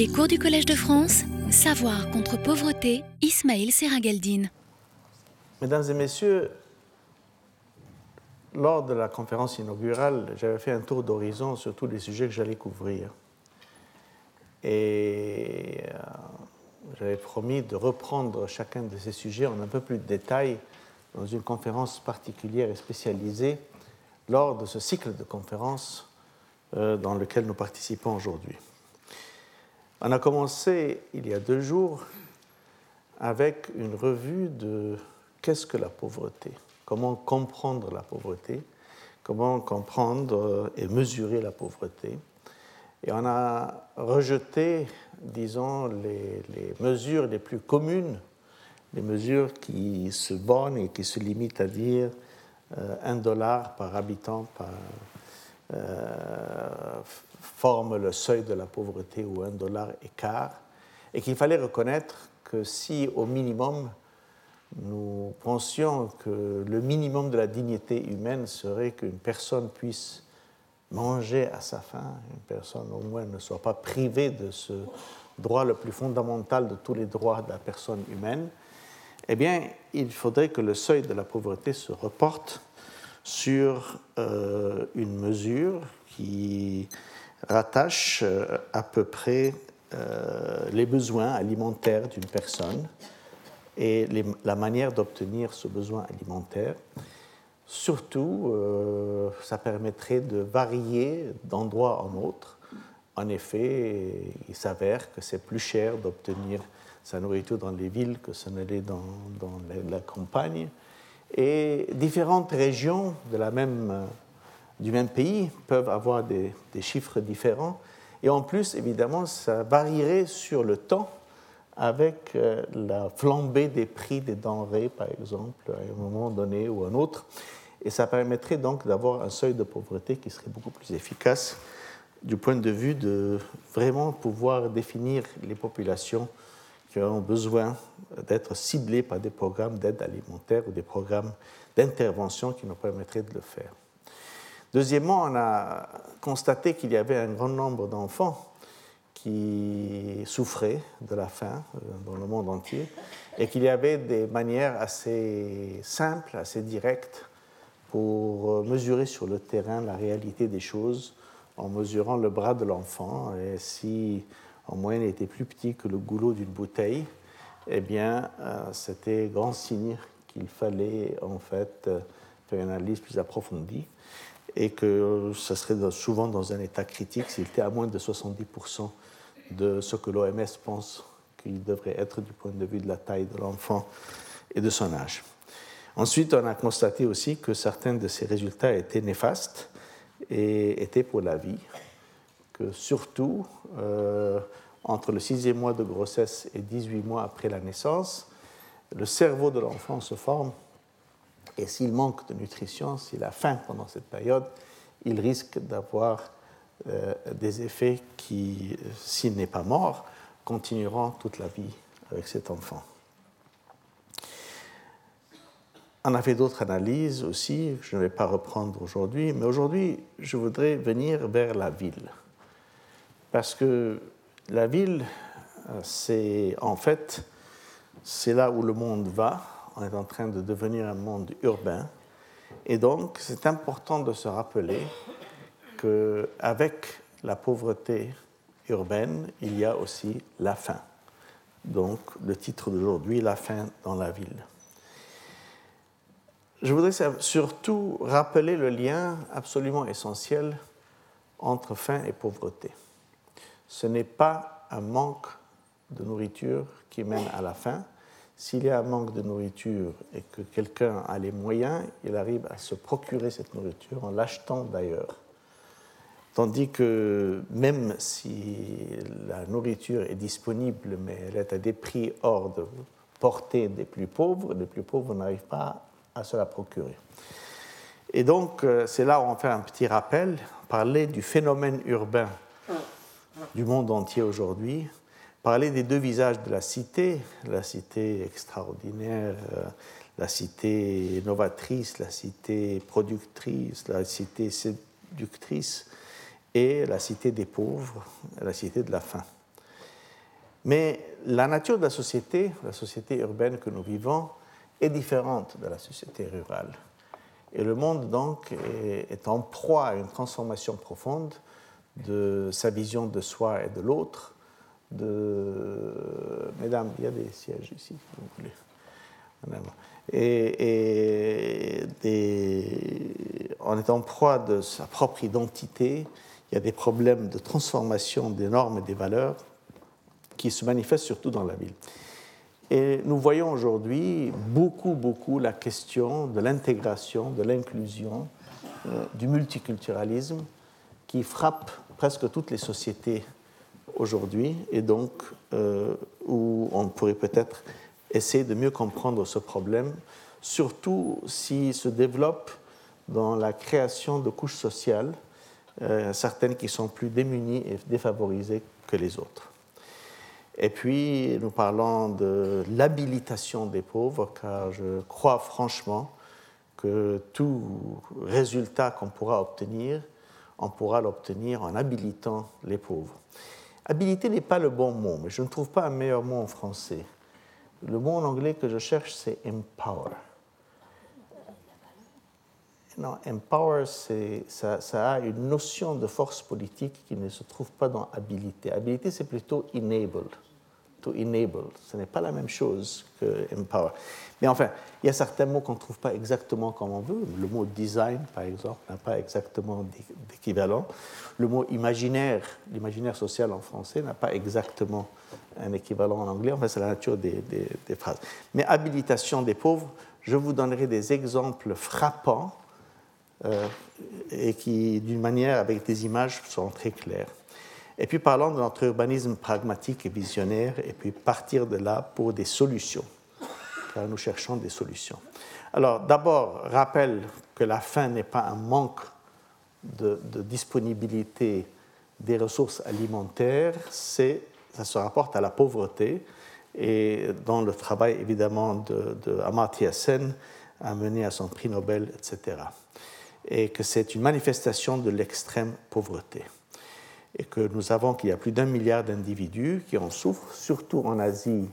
Les cours du Collège de France, Savoir contre pauvreté, Ismaël Seragaldine. Mesdames et messieurs, lors de la conférence inaugurale, j'avais fait un tour d'horizon sur tous les sujets que j'allais couvrir. Et euh, j'avais promis de reprendre chacun de ces sujets en un peu plus de détail dans une conférence particulière et spécialisée lors de ce cycle de conférences euh, dans lequel nous participons aujourd'hui. On a commencé il y a deux jours avec une revue de qu'est-ce que la pauvreté, comment comprendre la pauvreté, comment comprendre et mesurer la pauvreté. Et on a rejeté, disons, les, les mesures les plus communes, les mesures qui se bornent et qui se limitent à dire euh, un dollar par habitant par, euh, forme le seuil de la pauvreté ou un dollar écart, et qu'il fallait reconnaître que si au minimum nous pensions que le minimum de la dignité humaine serait qu'une personne puisse manger à sa faim, une personne au moins ne soit pas privée de ce droit le plus fondamental de tous les droits de la personne humaine, eh bien, il faudrait que le seuil de la pauvreté se reporte sur euh, une mesure qui rattache euh, à peu près euh, les besoins alimentaires d'une personne et la manière d'obtenir ce besoin alimentaire. Surtout, ça permettrait de varier d'endroit en autre. En effet, il s'avère que c'est plus cher d'obtenir sa nourriture dans les villes que ce ne l'est dans, la campagne. Et différentes régions de la même, euh, du même pays peuvent avoir des, chiffres différents. Et en plus, évidemment, ça varierait sur le temps avec euh, la flambée des prix des denrées, par exemple, à un moment donné ou un autre. Et ça permettrait donc d'avoir un seuil de pauvreté qui serait beaucoup plus efficace du point de vue de vraiment pouvoir définir les populations qui ont besoin d'être ciblés par des programmes d'aide alimentaire ou des programmes d'intervention qui nous permettraient de le faire. Deuxièmement, on a constaté qu'il y avait un grand nombre d'enfants qui souffraient de la faim euh, dans le monde entier et qu'il y avait des manières assez simples, assez directes pour mesurer sur le terrain la réalité des choses en mesurant le bras de l'enfant. Et si en moyenne était plus petit que le goulot d'une bouteille, eh bien, euh, c'était grand signe qu'il fallait en fait euh, faire une analyse plus approfondie et que ce serait souvent dans un état critique s'il était à moins de 70% de ce que l'OMS pense qu'il devrait être du point de vue de la taille de l'enfant et de son âge. Ensuite, on a constaté aussi que certains de ces résultats étaient néfastes et étaient pour la vie, que surtout euh, entre le sixième mois de grossesse et 18 mois après la naissance, le cerveau de l'enfant se forme et s'il manque de nutrition, s'il a faim pendant cette période, il risque d'avoir euh, des effets qui, s'il n'est pas mort, continueront toute la vie avec cet enfant. On a fait d'autres analyses aussi, je ne vais pas reprendre aujourd'hui, mais aujourd'hui, je voudrais venir vers la ville. Parce que la ville, euh, c'est en fait, c'est là où le monde va. On est en train de devenir un monde urbain. Et donc, c'est important de se rappeler qu'avec la pauvreté urbaine, il y a aussi la faim. Donc, le titre d'aujourd'hui, La faim dans la ville. Je voudrais surtout rappeler le lien absolument essentiel entre faim et pauvreté ce n'est pas un manque de nourriture qui mène à la faim. S'il y a un manque de nourriture et que quelqu'un a les moyens, il arrive à se procurer cette nourriture en l'achetant d'ailleurs. Tandis que même si la nourriture est disponible, mais elle est à des prix hors de portée des plus pauvres, les plus pauvres n'arrivent pas à se la procurer. Et donc, euh, c'est là où on fait un petit rappel, parler du phénomène urbain du monde entier aujourd'hui, parler des deux visages de la cité, la cité extraordinaire, euh, la cité novatrice, la cité productrice, la cité séductrice, et la cité des pauvres, la cité de la faim. Mais la nature de la société, la société urbaine que nous vivons, est différente de la société rurale. Et le monde, donc, est, en proie à une transformation profonde de sa vision de soi et de l'autre. De... Mesdames, il y a des sièges ici, si vous voulez. Et, en proie de sa propre identité. Il y a des problèmes de transformation des normes et des valeurs qui se manifestent surtout dans la ville. Et nous voyons aujourd'hui beaucoup, beaucoup la question de l'intégration, de l'inclusion, euh, du multiculturalisme qui frappe presque toutes les sociétés aujourd'hui et donc euh, où on pourrait peut-être essayer de mieux comprendre ce problème, surtout s'il se développe dans la création de couches sociales, euh, certaines qui sont plus démunies et défavorisées que les autres. Et puis, nous parlons de l'habilitation des pauvres, car je crois franchement que tout résultat qu'on pourra obtenir, on pourra l'obtenir en habilitant les pauvres. Habiliter n'est pas le bon mot, mais je ne trouve pas un meilleur mot en français. Le mot en anglais que je cherche, c'est empower. Non, empower, ça, ça, a une notion de force politique qui ne se trouve pas dans habilité. Habilité, c'est plutôt enable to enable. Ce n'est pas la même chose que empower. Mais enfin, il y a certains mots qu'on ne trouve pas exactement comme on veut. Le mot design, par exemple, n'a pas exactement d'équivalent. Le mot imaginaire, l'imaginaire social en français, n'a pas exactement un équivalent en anglais. Enfin, c'est la nature des, phrases. Mais habilitation des pauvres, je vous donnerai des exemples frappants euh, et qui, d'une manière, avec des images, sont très clairs. Et puis parlons de notre urbanisme pragmatique et visionnaire, et puis partir de là pour des solutions, nous cherchons des solutions. Alors d'abord, rappelle que la faim n'est pas un manque de, disponibilité des ressources alimentaires, c'est, ça se rapporte à la pauvreté, et dans le travail évidemment de, de Amartya Sen a mené à son prix Nobel, etc. Et que c'est une manifestation de l'extrême pauvreté et que nous avons qu'il y a plus d'un milliard d'individus qui en souffrent, surtout en Asie,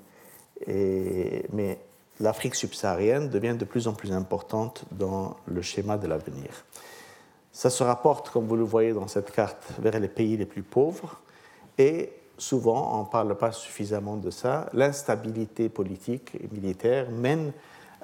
mais l'Afrique subsaharienne devient de plus en plus importante dans le schéma de l'avenir. Ça se rapporte, comme vous le voyez dans cette carte, vers les pays les plus pauvres, et souvent, on ne parle pas suffisamment de ça, l'instabilité politique et militaire mène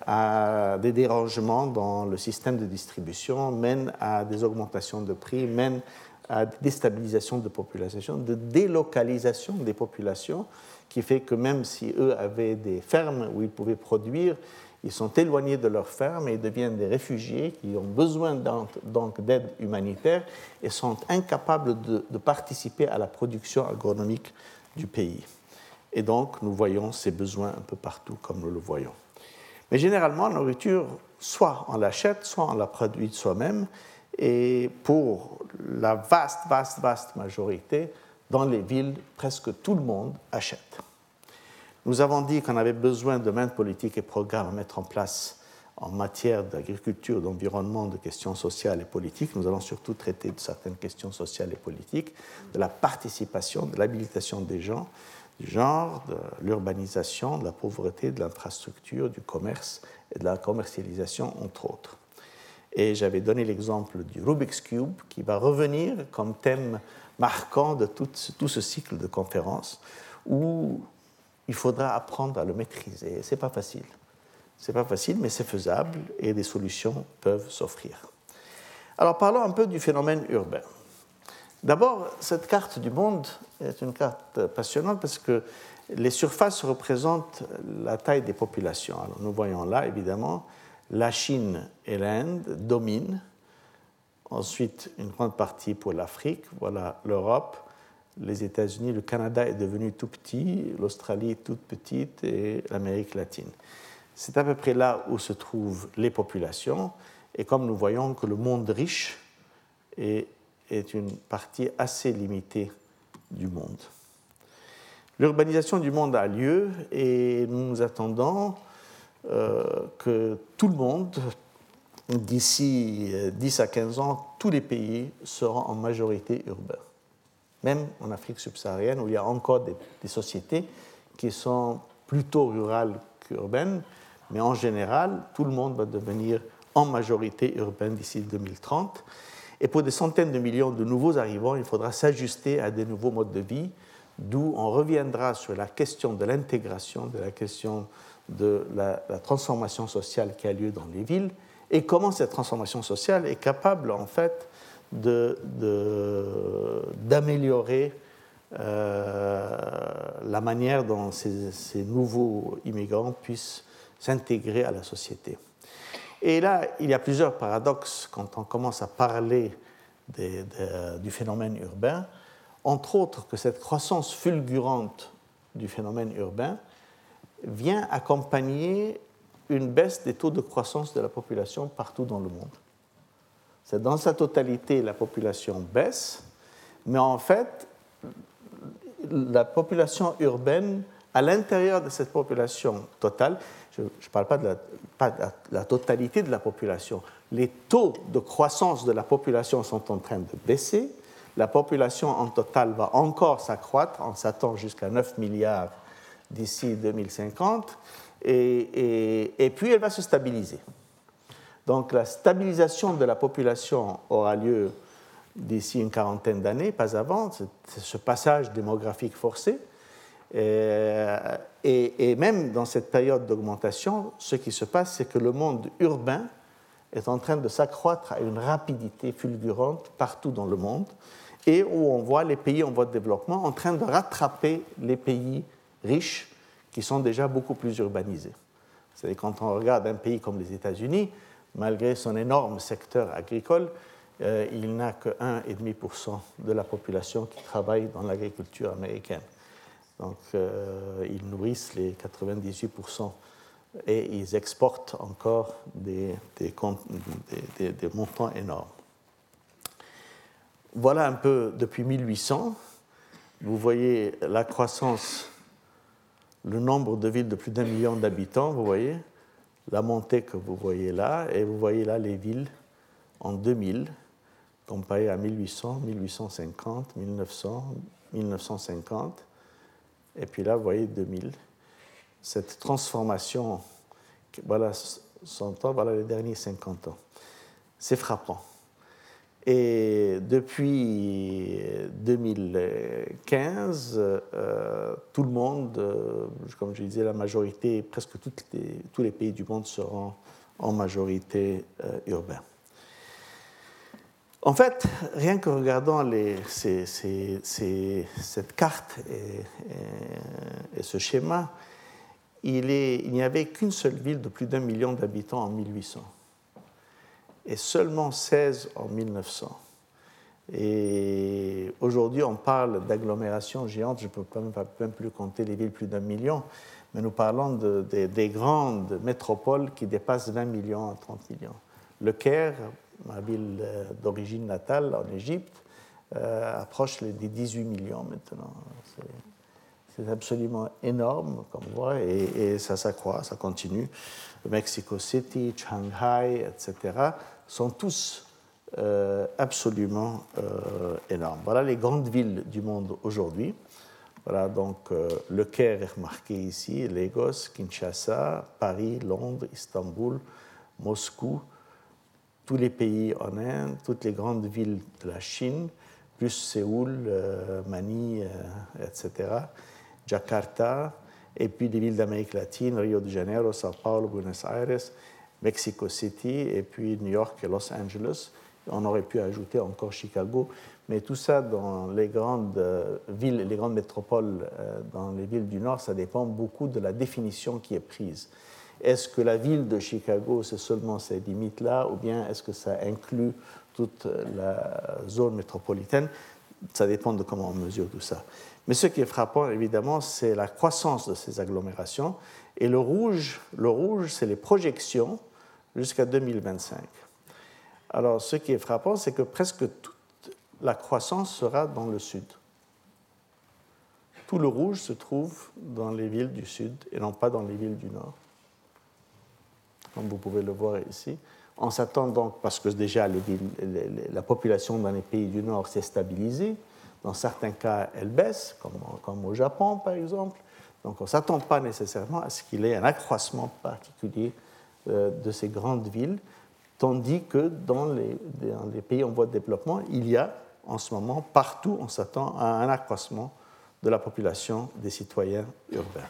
à des dérangements dans le système de distribution, mène à des augmentations de prix, mène à déstabilisation de population, de délocalisation des populations, qui fait que même si eux avaient des fermes où ils pouvaient produire, ils sont éloignés de leurs fermes et deviennent des réfugiés qui ont besoin donc d'aide humanitaire et sont incapables de, de, participer à la production agronomique du pays. Et donc, nous voyons ces besoins un peu partout, comme nous le voyons. Mais généralement, la nourriture, soit on l'achète, soit on la produit soi-même, et pour la vaste, vaste, vaste majorité, dans les villes, presque tout le monde achète. Nous avons dit qu'on avait besoin de maintes politiques et programmes à mettre en place en matière d'agriculture, d'environnement, de questions sociales et politiques. Nous allons surtout traiter de certaines questions sociales et politiques, de la participation, de l'habilitation des gens, du genre, de l'urbanisation, de la pauvreté, de l'infrastructure, du commerce et de la commercialisation, entre autres. Et j'avais donné l'exemple du Rubik's Cube qui va revenir comme thème marquant de tout, ce cycle de conférences où il faudra apprendre à le maîtriser. C'est pas facile. C'est pas facile, mais c'est faisable et des solutions peuvent s'offrir. Alors parlons un peu du phénomène urbain. D'abord, cette carte du monde est une carte passionnante parce que les surfaces représentent la taille des populations. Alors, nous voyons là, évidemment, la Chine et l'Inde dominent. Ensuite, une grande partie pour l'Afrique, voilà l'Europe, les États-Unis, le Canada est devenu tout petit, l'Australie toute petite et l'Amérique latine. C'est à peu près là où se trouvent les populations. Et comme nous voyons que le monde riche est, est une partie assez limitée du monde. L'urbanisation du monde a lieu et nous nous attendons que tout le monde, d'ici 10 euh, à 15 ans, tous les pays seront en majorité urbains. même en Afrique subsaharienne, où il y a encore des, des sociétés qui sont plutôt rurales qu'urbaines, mais en général, tout le monde va devenir en majorité urbain d'ici 2030. Et pour des centaines de millions de nouveaux arrivants, il faudra s'ajuster à des nouveaux modes de vie, d'où on reviendra sur la question de l'intégration, de la question de la, transformation sociale qui a lieu dans les villes, et comment cette transformation sociale est capable, en fait, d'améliorer de, euh, la manière dont ces, ces nouveaux immigrants puissent s'intégrer à la société. Et là, il y a plusieurs paradoxes quand on commence à parler du phénomène urbain, entre autres que cette croissance fulgurante du phénomène urbain vient accompagner une baisse des taux de croissance de la population partout dans le monde. C'est dans sa totalité, la population baisse, mais en fait, la population urbaine, à l'intérieur de cette population totale, je ne parle pas de, la, totalité de la population. Les taux de croissance de la population sont en train de baisser. La population en total va encore s'accroître. On s'attend jusqu'à 9 milliards d'ici 2050. Et, et, puis elle va se stabiliser. Donc la stabilisation de la population aura lieu d'ici une quarantaine d'années, pas avant. Ce passage démographique forcé. Euh, et, même dans cette période d'augmentation, ce qui se passe, c'est que le monde urbain est en train de s'accroître à une rapidité fulgurante partout dans le monde, et où on voit les pays en voie de développement en train de rattraper les pays riches qui sont déjà beaucoup plus urbanisés. C'est quand on regarde un pays comme les États-Unis, malgré son énorme secteur agricole, euh, il n'a que 1,5% de la population qui travaille dans l'agriculture américaine. Donc, euh, ils nourrissent les 98% et ils exportent encore des, montants énormes. Voilà un peu depuis 1800. Vous voyez la croissance, le nombre de villes de plus d'un million d'habitants, vous voyez, la montée que vous voyez là, et vous voyez là les villes en 2000, comparées à 1800, 1850, 1900, 1950. Et puis là, vous voyez 2000. Cette transformation, voilà 100 ans, voilà les derniers 50 ans. C'est frappant. Et depuis 2015, euh, tout le monde, euh, comme je disais, la majorité, presque tous les pays du monde seront en majorité euh, urbains. En fait, rien que regardant cette carte et, ce schéma, il, n'y avait qu'une seule ville de plus d'un million d'habitants en 1800 et seulement 16 en 1900. Et aujourd'hui, on parle d'agglomérations géantes, je ne peux même, plus compter les villes plus d'un million, mais nous parlons des grandes métropoles qui dépassent 20 millions à 30 millions. Le Caire, ma ville euh, d'origine natale en Égypte, euh, approche des 18 millions maintenant. C'est absolument énorme, comme on voit, et, ça s'accroît, ça continue. Mexico City, Shanghai, etc., sont tous euh, absolument énormes. Voilà les grandes villes du monde aujourd'hui. Voilà donc le Caire est remarqué ici, Lagos, Kinshasa, Paris, Londres, Istanbul, Moscou, tous les pays en Inde, toutes les grandes villes de la Chine, plus Séoul, euh, Manille, euh, etc., Jakarta, et puis des villes d'Amérique latine, Rio de Janeiro, Sao Paulo, Buenos Aires, Mexico City, et puis New York et Los Angeles. On aurait pu ajouter encore Chicago, mais tout ça dans les grandes euh, villes, les grandes métropoles, dans les villes du Nord, ça dépend beaucoup de la définition qui est prise. Est-ce que la ville de Chicago, c'est seulement ces limites-là, ou bien est-ce que ça inclut toute la zone métropolitaine? Ça dépend de comment on mesure tout ça. Mais ce qui est frappant, évidemment, c'est la croissance de ces agglomérations. Et le rouge, le rouge c'est les projections jusqu'à 2025. Alors, ce qui est frappant, c'est que presque toute la croissance sera dans le sud. Tout le rouge se trouve dans les villes du sud et non pas dans les villes du nord comme vous pouvez le voir ici. On s'attend donc, parce que déjà la population dans les pays du Nord s'est stabilisée, Dans certains cas, elle baisse, comme, au Japon par exemple. Donc on ne s'attend pas nécessairement à ce qu'il y ait un accroissement particulier de ces grandes villes, tandis que dans les, dans les, pays en voie de développement, il y a en ce moment, partout, on s'attend à un accroissement de la population des citoyens urbains.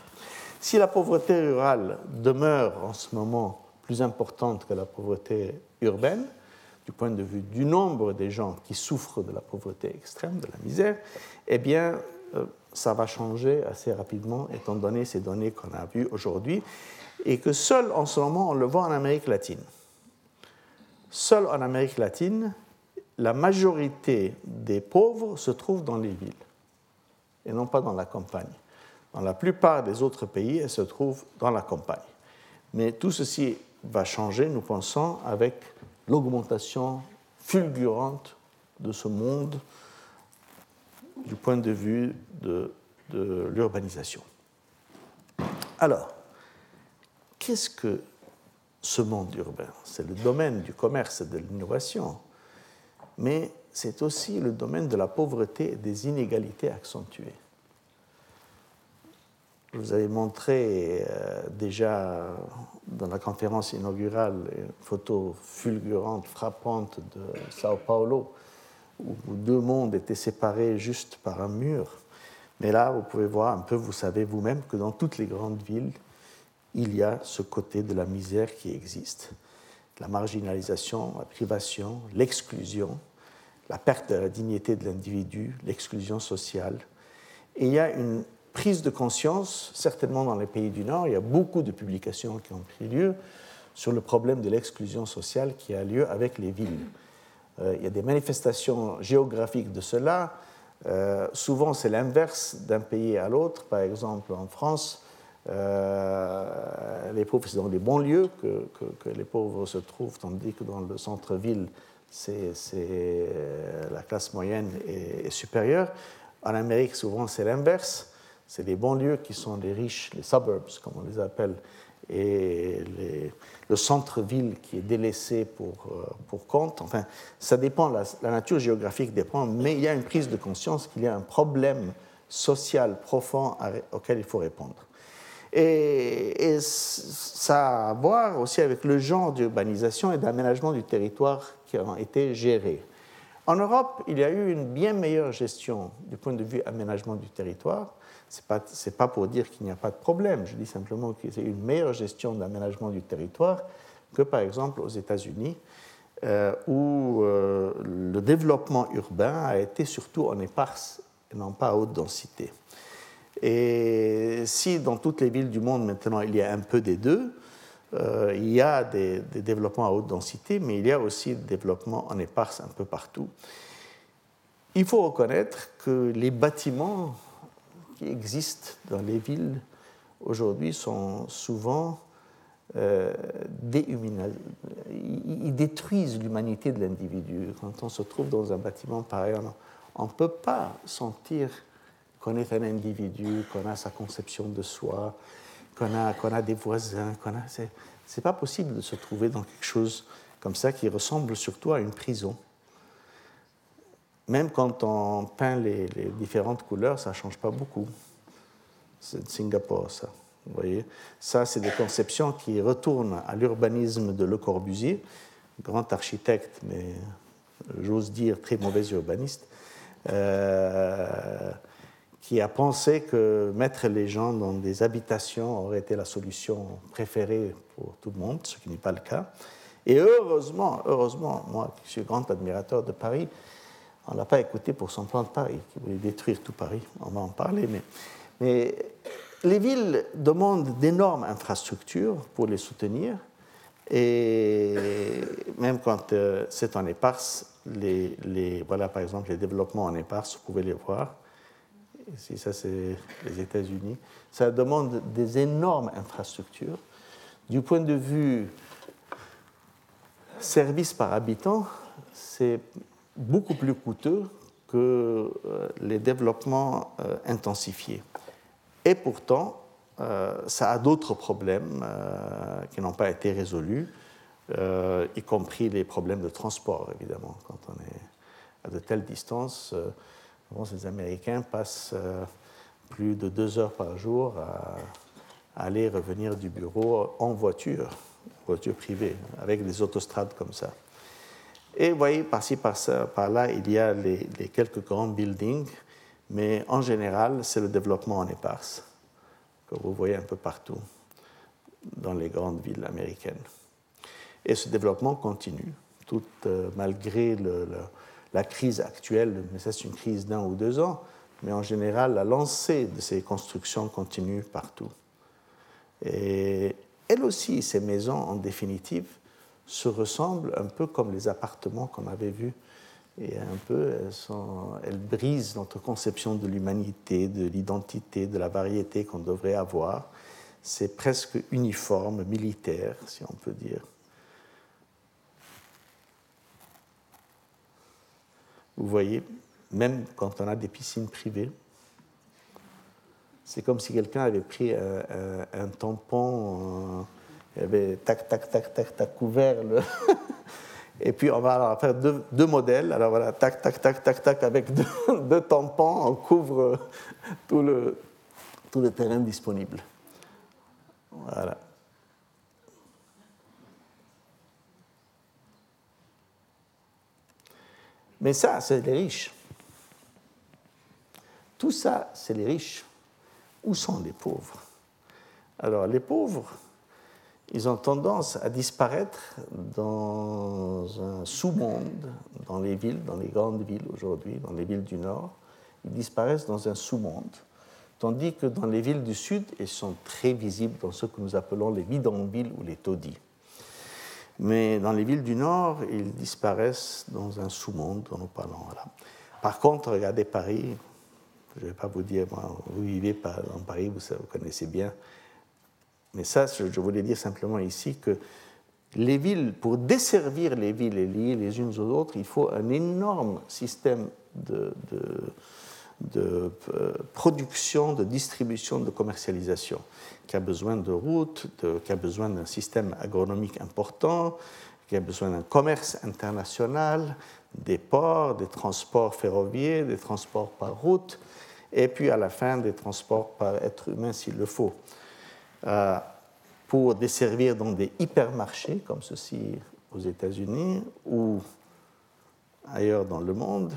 Si la pauvreté rurale demeure en ce moment plus importante que la pauvreté urbaine, du point de vue du nombre des gens qui souffrent de la pauvreté extrême, de la misère, eh bien, euh, ça va changer assez rapidement, étant donné ces données qu'on a vues aujourd'hui, et que seul en ce moment, on le voit en Amérique latine. Seul en Amérique latine, la majorité des pauvres se trouvent dans les villes, et non pas dans la campagne. Dans la plupart des autres pays, elles se trouvent dans la campagne. Mais tout ceci va changer, nous pensons, avec l'augmentation fulgurante de ce monde du point de vue de, l'urbanisation. Alors, qu'est-ce que ce monde urbain? C'est le domaine du commerce et de l'innovation, mais c'est aussi le domaine de la pauvreté et des inégalités accentuées. Je vous avais montré euh, déjà dans la conférence inaugurale une photo fulgurante, frappante de Sao Paulo, où deux mondes étaient séparés juste par un mur. Mais là, vous pouvez voir un peu, vous savez vous-même que dans toutes les grandes villes, il y a ce côté de la misère qui existe. La marginalisation, la privation, l'exclusion, la perte de la dignité de l'individu, l'exclusion sociale. Et il y a une prise de conscience, certainement dans les pays du Nord, il y a beaucoup de publications qui ont pris lieu sur le problème de l'exclusion sociale qui a lieu avec les villes. Euh, il y a des manifestations géographiques de cela. Euh, souvent, c'est l'inverse d'un pays à l'autre. Par exemple, en France, euh, les pauvres, c'est dans les banlieues que, les pauvres se trouvent, tandis que dans le centre-ville, c'est la classe moyenne est supérieure. En Amérique, souvent, c'est l'inverse c'est les banlieues qui sont les riches, les suburbs, comme on les appelle, et le centre-ville qui est délaissé pour, euh, pour compte. Enfin, ça dépend, la, nature géographique dépend, mais il y a une prise de conscience qu'il y a un problème social profond auquel il faut répondre. Et, ça a à voir aussi avec le genre d'urbanisation et d'aménagement du territoire qui ont été gérés. En Europe, il y a eu une bien meilleure gestion du point de vue aménagement du territoire. Ce n'est pas, pas, pour dire qu'il n'y a pas de problème, je dis simplement qu'il y a une meilleure gestion d'aménagement du territoire que par exemple aux États-Unis, euh, où euh, le développement urbain a été surtout en éparse et non pas à haute densité. Et si dans toutes les villes du monde maintenant il y a un peu des deux, euh, il y a des, développements à haute densité, mais il y a aussi des développements en éparse un peu partout. Il faut reconnaître que les bâtiments qui existent dans les villes aujourd'hui sont souvent euh, ils détruisent l'humanité de l'individu. Quand on se trouve dans un bâtiment pareil, on ne peut pas sentir qu'on est un individu, qu'on a sa conception de soi, qu'on a, des voisins. Qu'on a, c'est pas possible de se trouver dans quelque chose comme ça qui ressemble surtout à une prison. Même quand on peint les, différentes couleurs, ça ne change pas beaucoup. C'est de Singapour, ça. Vous voyez Ça, c'est des conceptions qui retournent à l'urbanisme de Le Corbusier, grand architecte, mais j'ose dire très mauvais urbaniste, euh, qui a pensé que mettre les gens dans des habitations aurait été la solution préférée pour tout le monde, ce qui n'est pas le cas. Et heureusement, heureusement, moi qui suis grand admirateur de Paris, on ne l'a pas écouté pour son plan de Paris, qui voulait détruire tout Paris. On va en parler. Mais, les villes demandent d'énormes infrastructures pour les soutenir. Et même quand euh, c'est en éparse, les, voilà par exemple les développements en éparse, vous pouvez les voir. Ici, ça c'est les États-Unis. Ça demande des énormes infrastructures. Du point de vue service par habitant, c'est beaucoup plus coûteux que euh, les développements euh, intensifiés. Et pourtant, euh, ça a d'autres problèmes qui n'ont pas été résolus, y compris les problèmes de transport, évidemment. Quand on est à de telles distances, ces Américains passent euh, plus de deux heures par jour à, aller revenir du bureau en voiture, voiture privée, avec des autostrades comme ça. Et vous voyez, par-ci, par-là, il y a les, quelques grands buildings, mais en général, c'est le développement en éparse, que vous voyez un peu partout dans les grandes villes américaines. Et ce développement continue, tout euh, malgré la crise actuelle, mais c'est une crise d'un ou deux ans, mais en général, la lancée de ces constructions continue partout. Et elles aussi, ces maisons, en définitive, se ressemblent un peu comme les appartements qu'on avait vus. Et un peu, elles, sont, elles brisent notre conception de l'humanité, de l'identité, de la variété qu'on devrait avoir. C'est presque uniforme, militaire, si on peut dire. Vous voyez, même quand on a des piscines privées, c'est comme si quelqu'un avait pris un, tampon, euh, avait tac, tac, tac, tac, tac, couvert le. Et puis on va faire deux, modèles. Alors voilà, tac, tac, tac, tac, tac, avec deux, tampons, on couvre tout le, tout le terrain disponible. Voilà. Mais ça, c'est les riches. Tout ça, c'est les riches. Où sont les pauvres? Alors, les pauvres, ils ont tendance à disparaître dans un sous-monde, dans les villes, dans les grandes villes aujourd'hui, dans les villes du Nord. Ils disparaissent dans un sous-monde, tandis que dans les villes du Sud, ils sont très visibles dans ce que nous appelons les bidonvilles ou les taudis. Mais dans les villes du Nord, ils disparaissent dans un sous-monde dont nous parlons. Par contre, regardez Paris, je ne vais pas vous dire, vous vivez dans Paris, vous, connaissez bien. Mais ça, je voulais dire simplement ici que les villes, pour desservir les villes et lier les unes aux autres, il faut un énorme système de, euh, production, de distribution, de commercialisation, qui a besoin de routes, qui a besoin d'un système agronomique important, qui a besoin d'un commerce international, des ports, des transports ferroviaires, des transports par route, et puis à la fin des transports par être humain s'il le faut. Euh, pour desservir dans des hypermarchés comme ceci aux États-Unis ou ailleurs dans le monde.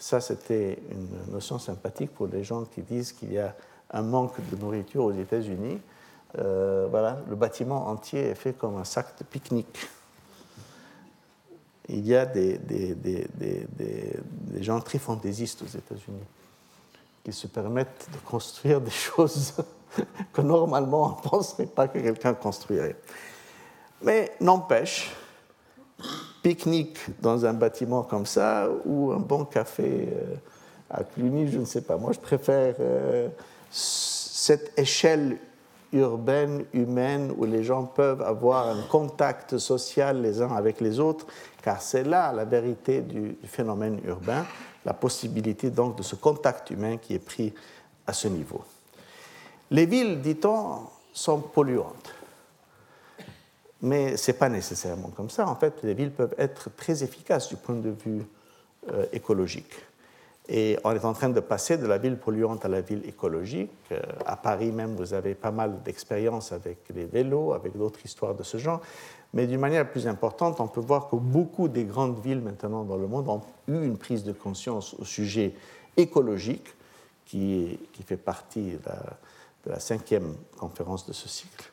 Ça, c'était une notion sympathique pour les gens qui disent qu'il y a un manque de nourriture aux États-Unis. Euh, voilà, le bâtiment entier est fait comme un sac de pique-nique. Il y a des, des, gens très fantaisistes aux États-Unis qui se permettent de construire des choses que normalement on ne penserait pas que quelqu'un construirait. Mais n'empêche, pique-nique dans un bâtiment comme ça ou un bon café euh, à Cluny, je ne sais pas. Moi, je préfère euh, cette échelle urbaine, humaine, où les gens peuvent avoir un contact social les uns avec les autres, car c'est là la vérité du phénomène urbain la possibilité donc de ce contact humain qui est pris à ce niveau. Les villes, dit-on, sont polluantes. Mais ce n'est pas nécessairement comme ça. En fait, les villes peuvent être très efficaces du point de vue euh, écologique. Et on est en train de passer de la ville polluante à la ville écologique. Euh, à Paris même, vous avez pas mal d'expériences avec les vélos, avec d'autres histoires de ce genre. Mais d'une manière plus importante, on peut voir que beaucoup des grandes villes maintenant dans le monde ont eu une prise de conscience au sujet écologique, qui, qui fait partie de la, cinquième conférence de ce cycle.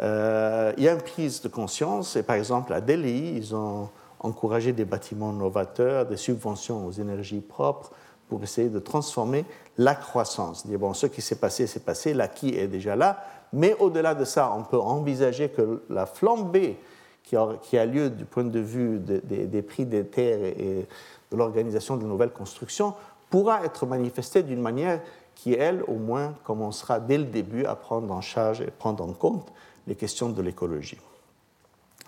Euh, il y a une prise de conscience, et par exemple à Delhi, ils ont encouragé des bâtiments novateurs, des subventions aux énergies propres pour essayer de transformer la croissance. Dire, bon, ce qui s'est passé, c'est passé, l'acquis est déjà là, mais au-delà de ça, on peut envisager que la flambée qui a, lieu du point de vue des prix des terres et de l'organisation de nouvelles constructions pourra être manifestée d'une manière qui, elle, au moins, commencera dès le début à prendre en charge et prendre en compte les questions de l'écologie.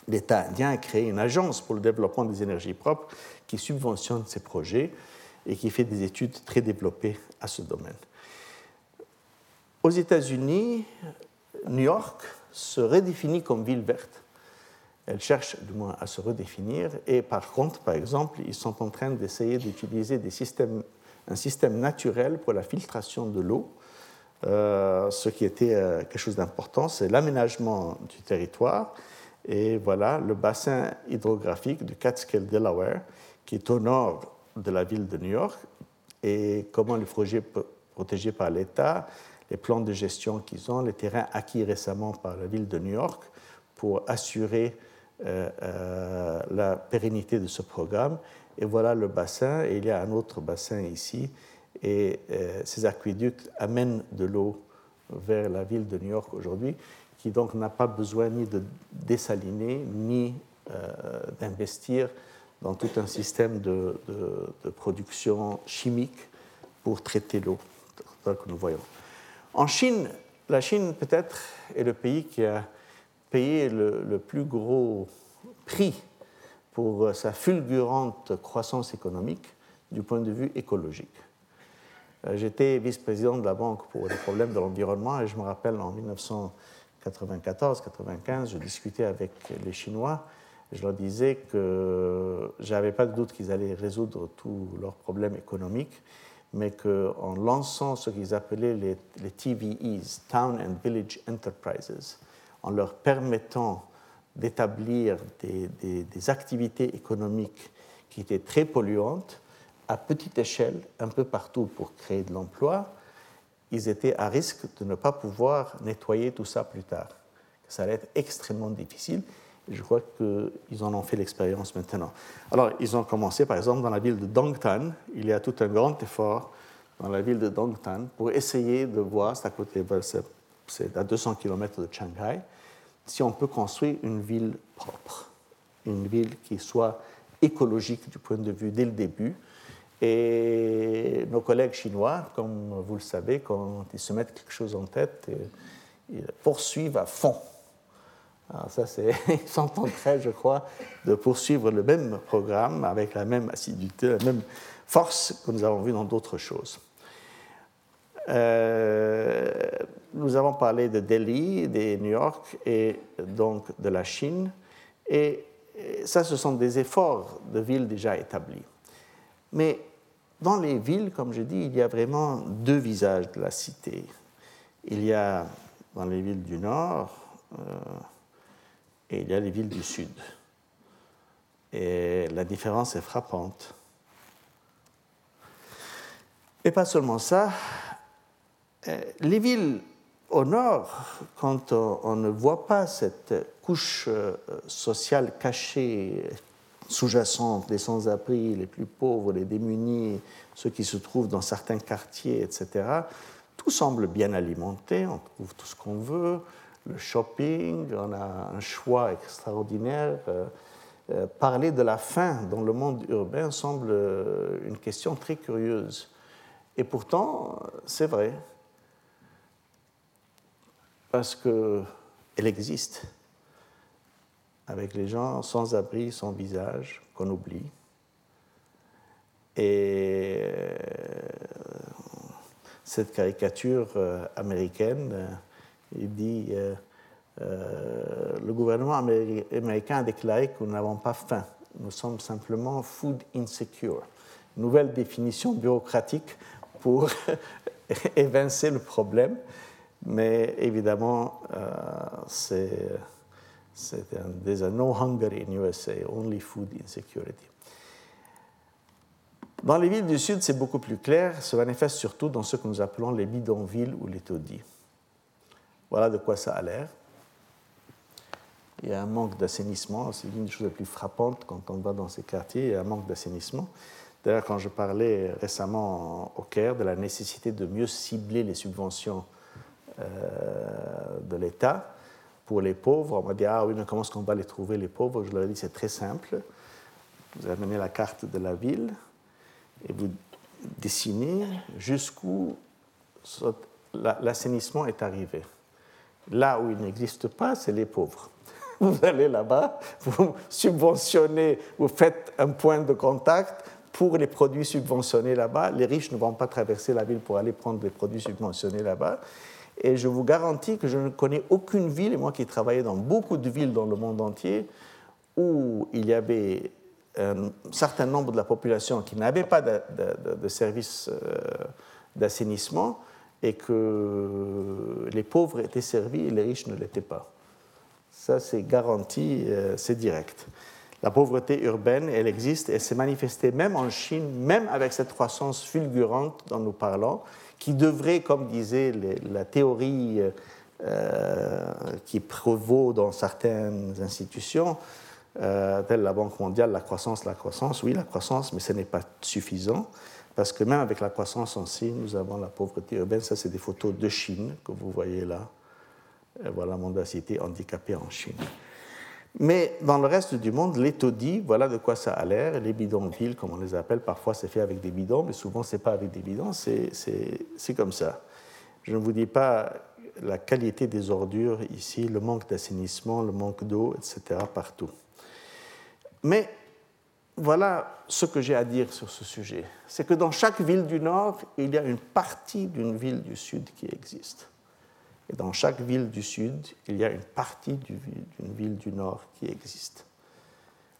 L'État indien a créé une agence pour le développement des énergies propres qui subventionne ces projets et qui fait des études très développées à ce domaine. Aux États-Unis, New York se redéfinit comme ville verte. Elle cherche du moins à se redéfinir. Et par contre, par exemple, ils sont en train d'essayer d'utiliser un système naturel pour la filtration de l'eau. Euh, ce qui était euh, quelque chose d'important, c'est l'aménagement du territoire. Et voilà le bassin hydrographique du Catskill Delaware, qui est au nord de la ville de New York, et comment le projet protégé par l'État, les plans de gestion qu'ils ont, les terrains acquis récemment par la ville de New York pour assurer euh, la pérennité de ce programme. Et voilà le bassin, et il y a un autre bassin ici, et euh, ces aqueducs amènent de l'eau vers la ville de New York aujourd'hui, qui donc n'a pas besoin ni de dessaliner, ni d'investir dans tout un système de, production chimique pour traiter l'eau, que nous voyons. En Chine, la Chine peut-être est le pays qui a payé le, le plus gros prix pour sa fulgurante croissance économique du point de vue écologique. Euh, j'étais vice-président de la Banque pour les problèmes de l'environnement et je me rappelle en 1994-95, je discutais avec les Chinois. Je leur disais que je n'avais pas de doute qu'ils allaient résoudre tous leurs problèmes économiques, mais qu'en lançant ce qu'ils appelaient les, TVEs, Town and Village Enterprises, en leur permettant d'établir des, activités économiques qui étaient très polluantes, à petite échelle, un peu partout pour créer de l'emploi, ils étaient à risque de ne pas pouvoir nettoyer tout ça plus tard. Ça allait être extrêmement difficile je crois qu'ils en ont fait l'expérience maintenant. Alors, ils ont commencé, par exemple, dans la ville de Dongtan. Il y a tout un grand effort dans la ville de Dongtan pour essayer de voir, c'est à côté, c'est à 200 km de Shanghai, si on peut construire une ville propre, une ville qui soit écologique du point de vue dès le début. Et nos collègues chinois, comme vous le savez, quand ils se mettent quelque chose en tête, ils poursuivent à fond ça, c'est, ils sont je crois, de poursuivre le même programme avec la même assiduité, la même force que nous avons vu dans d'autres choses. Euh, nous avons parlé de Delhi, de New York et donc de la Chine. Et ça, ce sont des efforts de villes déjà établis. Mais dans les villes, comme je dis, il y a vraiment deux visages de la cité. Il y a dans les villes du Nord, euh, et il y a les villes du sud. Et la différence est frappante. Et pas seulement ça, euh, les villes au nord, quand on, ne voit pas cette couche euh, sociale cachée, sous-jacente, les sans-abri, les plus pauvres, les démunis, ceux qui se trouvent dans certains quartiers, etc., tout semble bien alimenté, on trouve tout ce qu'on veut, le shopping, on a un choix extraordinaire. Euh, euh, parler de la faim dans le monde urbain semble euh, une question très curieuse. Et pourtant, c'est vrai, parce qu'elle existe, avec les gens sans abri, sans visage, qu'on oublie. Et cette caricature américaine il dit euh, euh, le gouvernement américain a déclaré que nous n'avons pas faim, nous sommes simplement food insecure. Nouvelle définition bureaucratique pour évincer le problème, mais évidemment, euh, c'est un des no hunger in USA, only food insecurity. Dans les villes du Sud, c'est beaucoup plus clair, se manifeste surtout dans ce que nous appelons les bidonvilles ou les taudis. Voilà de quoi ça a l'air. Il y a un manque d'assainissement, c'est une des choses les plus frappantes quand on va dans ces quartiers, il y a un manque d'assainissement. D'ailleurs, quand je parlais récemment au Caire de la nécessité de mieux cibler les subventions euh, de l'État pour les pauvres, on m'a dit Ah oui, mais comment est-ce qu'on va les trouver, les pauvres? Je leur ai dit C'est très simple. Vous amenez la carte de la ville et vous dessinez jusqu'où l'assainissement est arrivé. Là où il n'existe pas, c'est les pauvres. Vous allez là-bas, vous subventionnez, vous faites un point de contact pour les produits subventionnés là-bas. Les riches ne vont pas traverser la ville pour aller prendre des produits subventionnés là-bas. Et je vous garantis que je ne connais aucune ville, et moi qui ai travaillé dans beaucoup de villes dans le monde entier, où il y avait un certain nombre de la population qui n'avait pas de, de, service euh, d'assainissement et que les pauvres étaient servis et les riches ne l'étaient pas. Ça, c'est garanti, euh, c'est direct. La pauvreté urbaine, elle existe et s'est manifestée même en Chine, même avec cette croissance fulgurante dont nous parlons, qui devrait, comme disait la théorie euh, qui prévaut dans certaines institutions, euh, la Banque mondiale, la croissance, la croissance, oui, la croissance, mais ce n'est pas suffisant, parce que même avec la croissance en Chine, nous avons la pauvreté urbaine. Ça, c'est des photos de Chine que vous voyez là. Voilà mendacité handicapée en Chine. Mais dans le reste du monde, les taudis, voilà de quoi ça a l'air. Les bidonvilles, comme on les appelle, parfois c'est fait avec des bidons, mais souvent c'est pas avec des bidons, c'est comme ça. Je ne vous dis pas la qualité des ordures ici, le manque d'assainissement, le manque d'eau, etc., partout. Mais voilà ce que j'ai à dire sur ce sujet. C'est que dans chaque ville du Nord, il y a une partie d'une ville du Sud qui existe. Et dans chaque ville du Sud, il y a une partie d'une ville du Nord qui existe.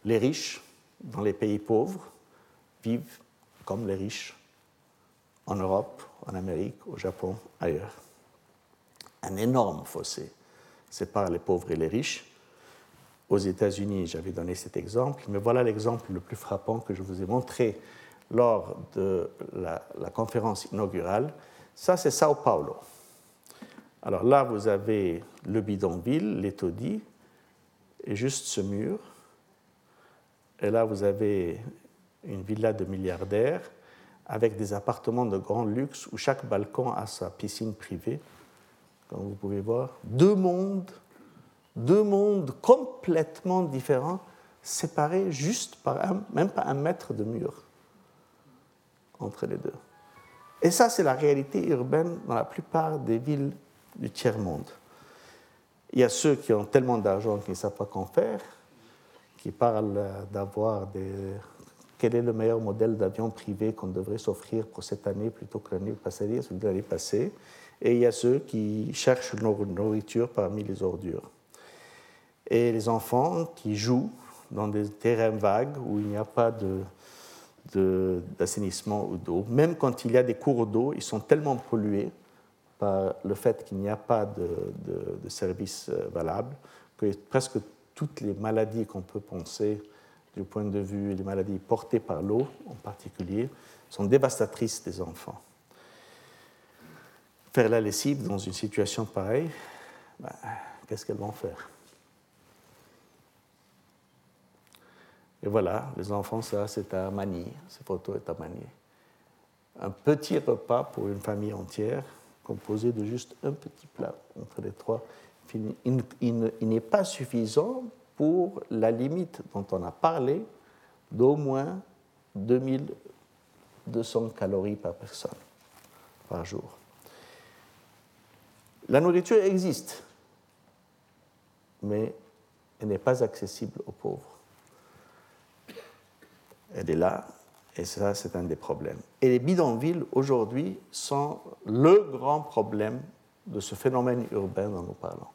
Les riches, dans les pays pauvres, vivent comme les riches en Europe, en Amérique, au Japon, ailleurs. Un énorme fossé sépare les pauvres et les riches aux États-Unis, j'avais donné cet exemple, mais voilà l'exemple le plus frappant que je vous ai montré lors de la, conférence inaugurale. Ça, c'est Sao Paulo. Alors là, vous avez le bidonville, les taudis, et juste ce mur. Et là, vous avez une villa de milliardaires avec des appartements de grand luxe où chaque balcon a sa piscine privée, comme vous pouvez voir. Deux mondes deux mondes complètement différents, séparés juste par même pas un mètre de mur entre les deux. Et ça, c'est la réalité urbaine dans la plupart des villes du tiers-monde. Il y a ceux qui ont tellement d'argent qu'ils ne savent pas qu'en faire, qui parlent d'avoir des... Quel est le meilleur modèle d'avion privé qu'on devrait s'offrir pour cette année plutôt que l'année passée, l'année passée Et il y a ceux qui cherchent leur nourriture parmi les ordures et les enfants qui jouent dans des terrains vagues où il n'y a pas d'assainissement ou d'eau. Même quand il y a des cours d'eau, ils sont tellement pollués le fait qu'il n'y a pas de, de, service euh, valable que presque toutes les maladies qu'on peut penser du point de vue des maladies portées par l'eau en particulier sont dévastatrices des enfants. Faire la lessive dans une situation pareille, ben, qu'est-ce qu'elles vont faire? Et voilà, les enfants, ça, c'est à manier. Cette photo est à manier. Un petit repas pour une famille entière, composé de juste un petit plat entre les trois. Il, n'est pas suffisant pour la limite dont on a parlé d'au moins 2200 calories par personne par jour. La nourriture existe, mais elle n'est pas accessible aux pauvres. Elle est là, et ça, c'est un des problèmes. Et les bidonvilles, aujourd'hui, sont le grand problème de ce phénomène urbain dont nous parlons.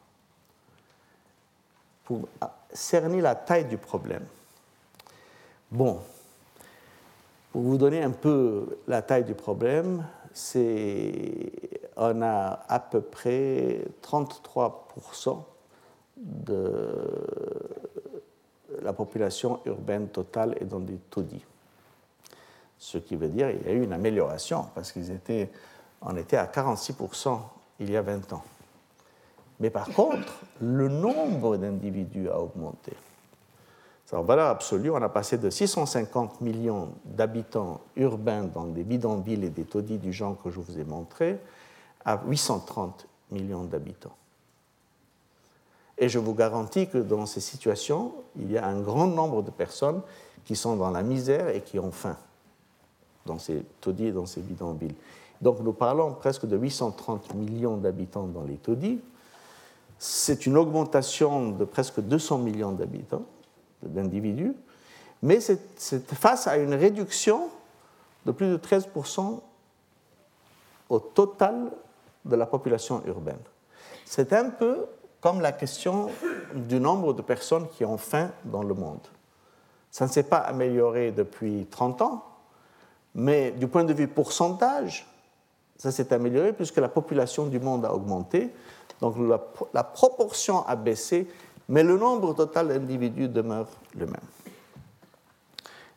Pour cerner la taille du problème, bon, pour vous donner un peu la taille du problème, c'est on a à peu près 33% de la population urbaine totale est dans des taudis. Ce qui veut dire qu'il y a eu une amélioration, parce qu'ils étaient, était à 46% il y a 20 ans. Mais par contre, le nombre d'individus a augmenté. En valeur absolue, on a passé de 650 millions d'habitants urbains dans des bidonvilles et des taudis du genre que je vous ai montré à 830 millions d'habitants. Et je vous garantis que dans ces situations, il y a un grand nombre de personnes qui sont dans la misère et qui ont faim dans ces taudis et dans ces bidonvilles. Donc nous parlons presque de 830 millions d'habitants dans les taudis. C'est une augmentation de presque 200 millions d'habitants, d'individus, mais c'est face à une réduction de plus de 13% au total de la population urbaine. C'est un peu comme la question du nombre de personnes qui ont faim dans le monde. Ça ne s'est pas amélioré depuis 30 ans, mais du point de vue pourcentage, ça s'est amélioré puisque la population du monde a augmenté. Donc la, proportion a baissé, mais le nombre total d'individus demeure le même.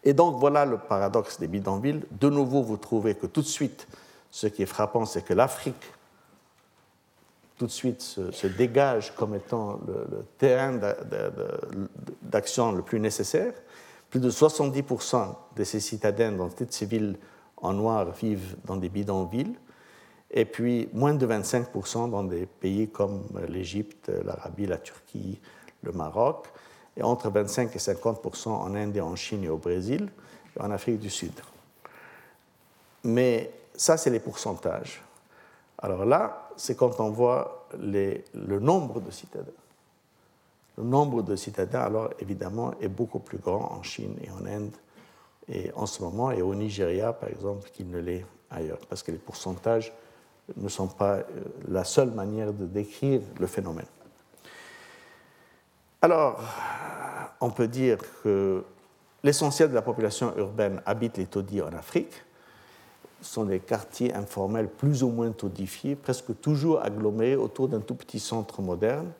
Et donc voilà le paradoxe des bidonvilles. De nouveau, vous trouvez que tout de suite, ce qui est frappant, c'est que l'Afrique, tout de suite, se, dégage comme étant le, terrain d'action le plus nécessaire. Plus de 70% de ces citadins dans toutes ces villes en noir vivent dans des bidonvilles, et puis moins de 25% dans des pays comme l'Égypte, l'Arabie, la Turquie, le Maroc et entre 25 et 50% en Inde en Chine et au Brésil et en Afrique du Sud. Mais ça, c'est les pourcentages. Alors là, c'est quand on voit le nombre de citadins. Le nombre de citadins, alors évidemment, est beaucoup plus grand en Chine et en Inde et en ce moment, et au Nigeria, par exemple, qu'il ne l'est ailleurs, parce que les pourcentages ne sont pas euh, la seule manière de décrire le phénomène. Alors, on peut dire que l'essentiel de la population urbaine habite les taudis en Afrique. Ce sont des quartiers informels plus ou moins taudifiés, presque toujours agglomérés autour d'un tout petit centre moderne.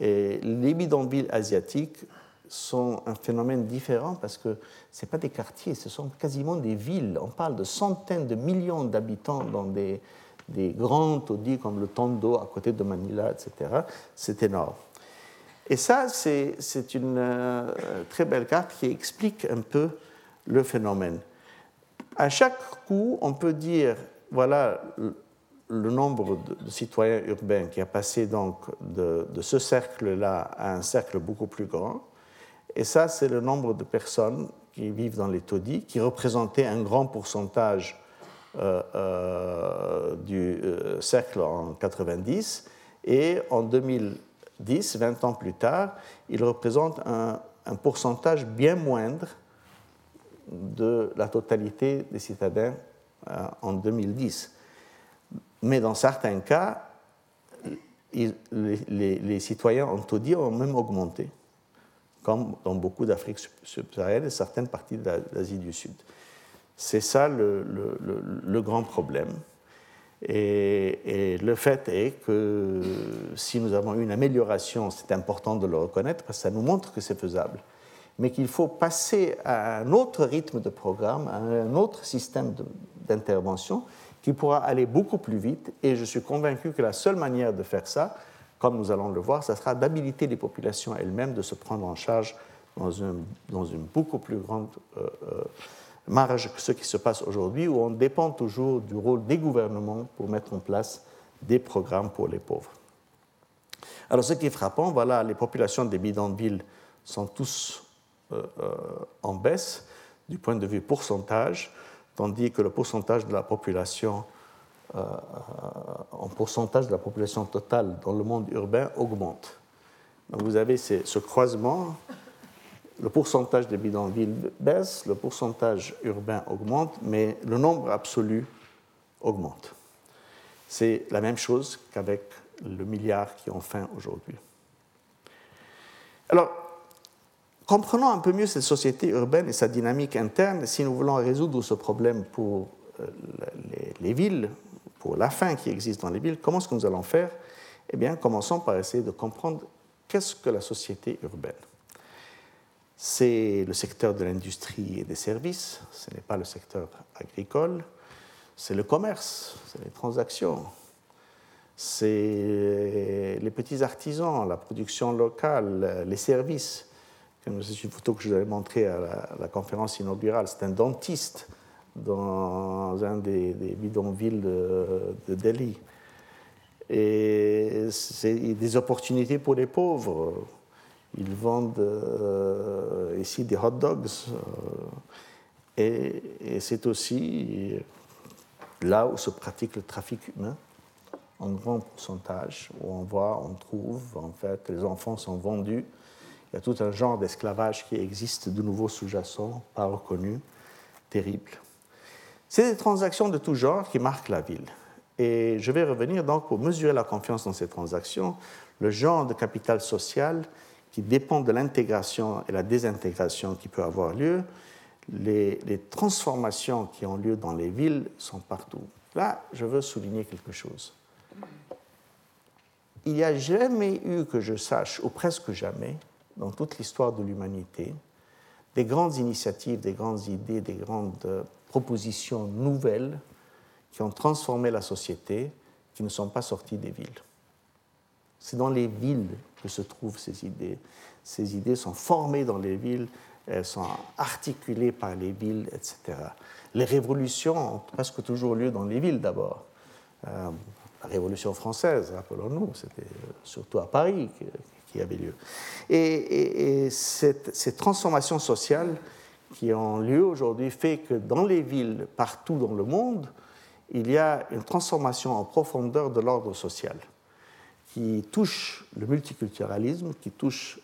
Et les bidonvilles asiatiques sont un phénomène différent parce que ce pas des quartiers, ce sont quasiment des villes. On parle de centaines de millions d'habitants dans des, des grands taudis comme le Tondo à côté de Manila, etc. C'est énorme. Et ça, c'est une euh, très belle carte qui explique un peu le phénomène. À chaque coup, on peut dire, voilà le nombre de, citoyens urbains qui a passé donc de, ce cercle-là à un cercle beaucoup plus grand. Et ça, c'est le nombre de personnes qui vivent dans les taudis, qui représentaient un grand pourcentage euh, euh, du cercle en 90. Et en 2000, 10, 20 ans plus tard, il représente un, pourcentage bien moindre de la totalité des citadins euh, en 2010. Mais dans certains cas, les, citoyens en taudis ont même augmenté, comme dans beaucoup d'Afrique subsaharienne et certaines parties d'Asie du Sud. C'est ça le grand problème. Et, le fait est que si nous avons une amélioration, c'est important de le reconnaître parce que ça nous montre que c'est faisable. Mais qu'il faut passer à un autre rythme de programme, à un autre système d'intervention qui pourra aller beaucoup plus vite. Et je suis convaincu que la seule manière de faire ça, comme nous allons le voir, ce sera d'habiliter les populations elles-mêmes de se prendre en charge dans une, dans une beaucoup plus grande euh, euh, marge que ce qui se passe aujourd'hui, où on dépend toujours du rôle des gouvernements pour mettre en place des programmes pour les pauvres. Alors ce qui est frappant, voilà, les populations des bidonvilles sont tous euh, en baisse du point de vue pourcentage, tandis que le pourcentage de la population euh, en pourcentage de la population totale dans le monde urbain augmente. Donc vous avez ce croisement le pourcentage des bidonvilles baisse, le pourcentage urbain augmente, mais le nombre absolu augmente. C'est la même chose qu'avec le milliard qui ont faim aujourd'hui. Alors, comprenons un peu mieux cette société urbaine et sa dynamique interne si nous voulons résoudre ce problème pour euh, les, villes, pour la faim qui existe dans les villes. Comment est-ce que nous allons faire? Eh bien, commençons par essayer de comprendre qu'est-ce que la société urbaine c'est le secteur de l'industrie et des services, ce n'est pas le secteur agricole, c'est le commerce, c'est les transactions, c'est les petits artisans, la production locale, les services. C'est une photo que je vous avais montrée à la, conférence inaugurale. C'est un dentiste dans un des, bidonvilles de, de Delhi. Et c'est des opportunités pour les pauvres ils vendent euh, ici des hot dogs. Euh, et, c'est aussi là où se pratique le trafic humain, en grand pourcentage, où on voit, on trouve, en fait, les enfants sont vendus. Il y a tout un genre d'esclavage qui existe de nouveau sous-jacent, pas reconnu, terrible. C'est des transactions de tout genre qui marquent la ville. Et je vais revenir donc pour mesurer la confiance dans ces transactions, le genre de capital social qui dépend de l'intégration et la désintégration qui peut avoir lieu. Les, les, transformations qui ont lieu dans les villes sont partout. Là, je veux souligner quelque chose. Il n'y a jamais eu, que je sache, ou presque jamais, dans toute l'histoire de l'humanité, des grandes initiatives, des grandes idées, des grandes euh, propositions nouvelles qui ont transformé la société, qui ne sont pas sorties des villes. C'est dans les villes que se trouvent ces idées. Ces idées sont formées dans les villes, elles sont articulées par les villes, etc. Les révolutions ont presque toujours lieu dans les villes d'abord. Euh, la Révolution française, rappelons-nous, c'était surtout à Paris qui avait lieu. Et, ces transformations sociales qui ont lieu aujourd'hui fait que dans les villes, partout dans le monde, il y a une transformation en profondeur de l'ordre social qui touche le multiculturalisme, qui touche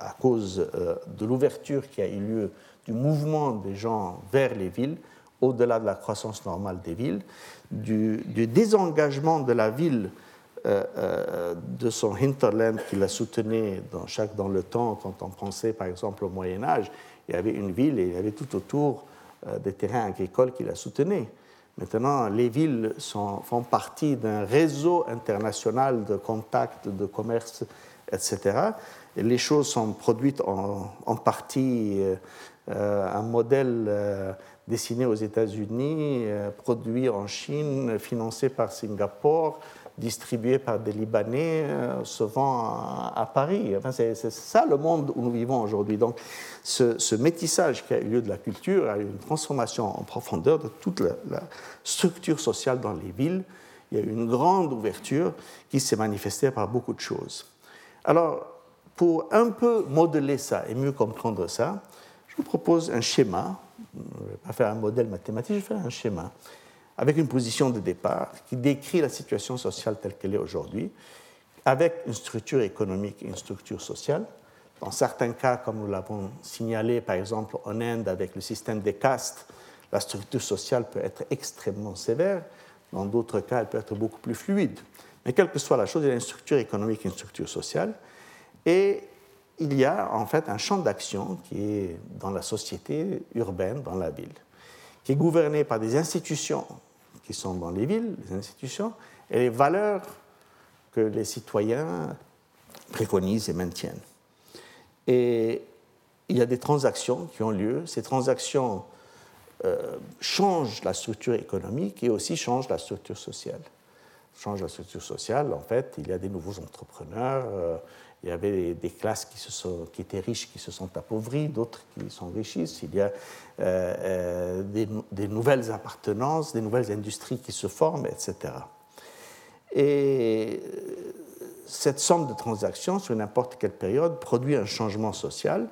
à cause euh, de l'ouverture qui a eu lieu du mouvement des gens vers les villes, au-delà de la croissance normale des villes, du, désengagement de la ville de son hinterland qui la soutenait dans, chaque, dans le temps, quand on pensait par exemple au Moyen Âge, il y avait une ville et il y avait tout autour euh, des terrains agricoles qui la soutenaient. Maintenant, les villes font partie d'un réseau international de contacts, de commerce, etc. Et les choses sont produites en partie, un modèle dessiné aux États-Unis, produit en Chine, financé par Singapour, distribué par des Libanais euh, se vend à, Paris. Enfin, c'est ça le monde où nous vivons aujourd'hui. Donc, ce, métissage qui a eu lieu de la culture a eu une transformation en profondeur de toute la, structure sociale dans les villes. Il y a eu une grande ouverture qui s'est manifestée par beaucoup de choses. Alors, pour un peu modeler ça et mieux comprendre ça, je vous propose un schéma. Je ne vais pas faire un modèle mathématique, je vais faire un schéma avec une position de départ qui décrit la situation sociale telle qu'elle est aujourd'hui, avec une structure économique et une structure sociale. Dans certains cas, comme nous l'avons signalé, par exemple en Inde, avec le système des castes, la structure sociale peut être extrêmement sévère. Dans d'autres cas, elle peut être beaucoup plus fluide. Mais quelle que soit la chose, il y a une structure économique et une structure sociale. Et il y a en fait un champ d'action qui est dans la société urbaine, dans la ville qui est gouverné par des institutions qui sont dans les villes, les institutions, et les valeurs que les citoyens préconisent et maintiennent. Et il y a des transactions qui ont lieu. Ces transactions euh, changent la structure économique et aussi changent la structure sociale. Changent la structure sociale, en fait, il y a des nouveaux entrepreneurs, euh, il y avait des classes qui, étaient riches qui se sont appauvries, d'autres qui s'enrichissent. Il y a euh, euh, des, des, nouvelles appartenances, des nouvelles industries qui se forment, etc. Et euh, cette somme de transactions sur n'importe quelle période produit un changement social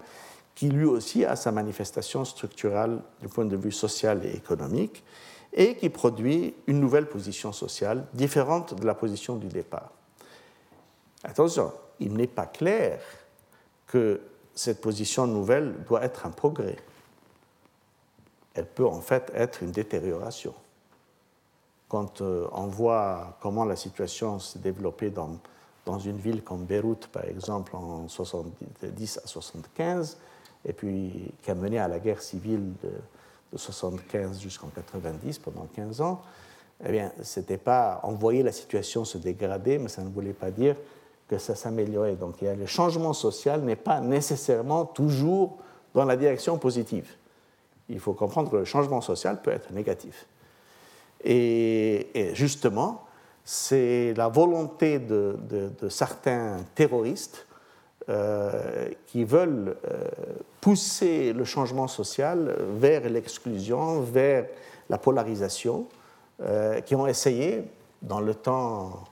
qui lui aussi a sa manifestation structurelle du point de vue social et économique et qui produit une nouvelle position sociale différente de la position du départ. Attention, il n'est pas clair que cette position nouvelle doit être un progrès. Elle peut en fait être une détérioration. Quand euh, on voit comment la situation s'est développée dans, dans une ville comme Beyrouth, par exemple, en 70 à 75, et puis qui a mené à la guerre civile de, de 75 jusqu'en 90 pendant 15 ans, eh bien, c'était pas. On voyait la situation se dégrader, mais ça ne voulait pas dire que ça s'améliorait. Donc le changement social n'est pas nécessairement toujours dans la direction positive. Il faut comprendre que le changement social peut être négatif. Et, justement, c'est la volonté de, certains terroristes euh, qui veulent euh, pousser le changement social vers l'exclusion, vers la polarisation, euh, qui ont essayé, dans le temps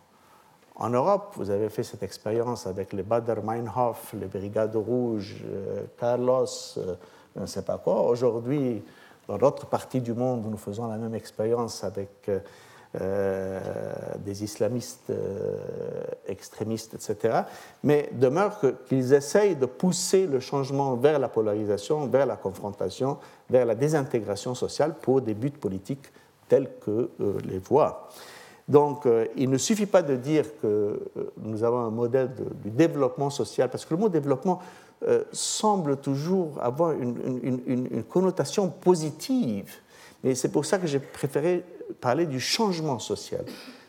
en Europe, vous avez fait cette expérience avec les Bader-Meinhof, les Brigades Rouges, euh, Carlos, euh, je ne sais pas quoi. Aujourd'hui, dans d'autres parties du monde, nous faisons la même expérience avec euh, des islamistes extrémistes, etc. Mais demeure qu'ils essayent de pousser le changement vers la polarisation, vers la confrontation, vers la désintégration sociale pour des buts politiques tels que les voit. Donc, il ne suffit pas de dire que nous avons un modèle du développement social, parce que le mot développement semble toujours avoir une connotation positive. Mais c'est pour ça que j'ai préféré parler du changement social,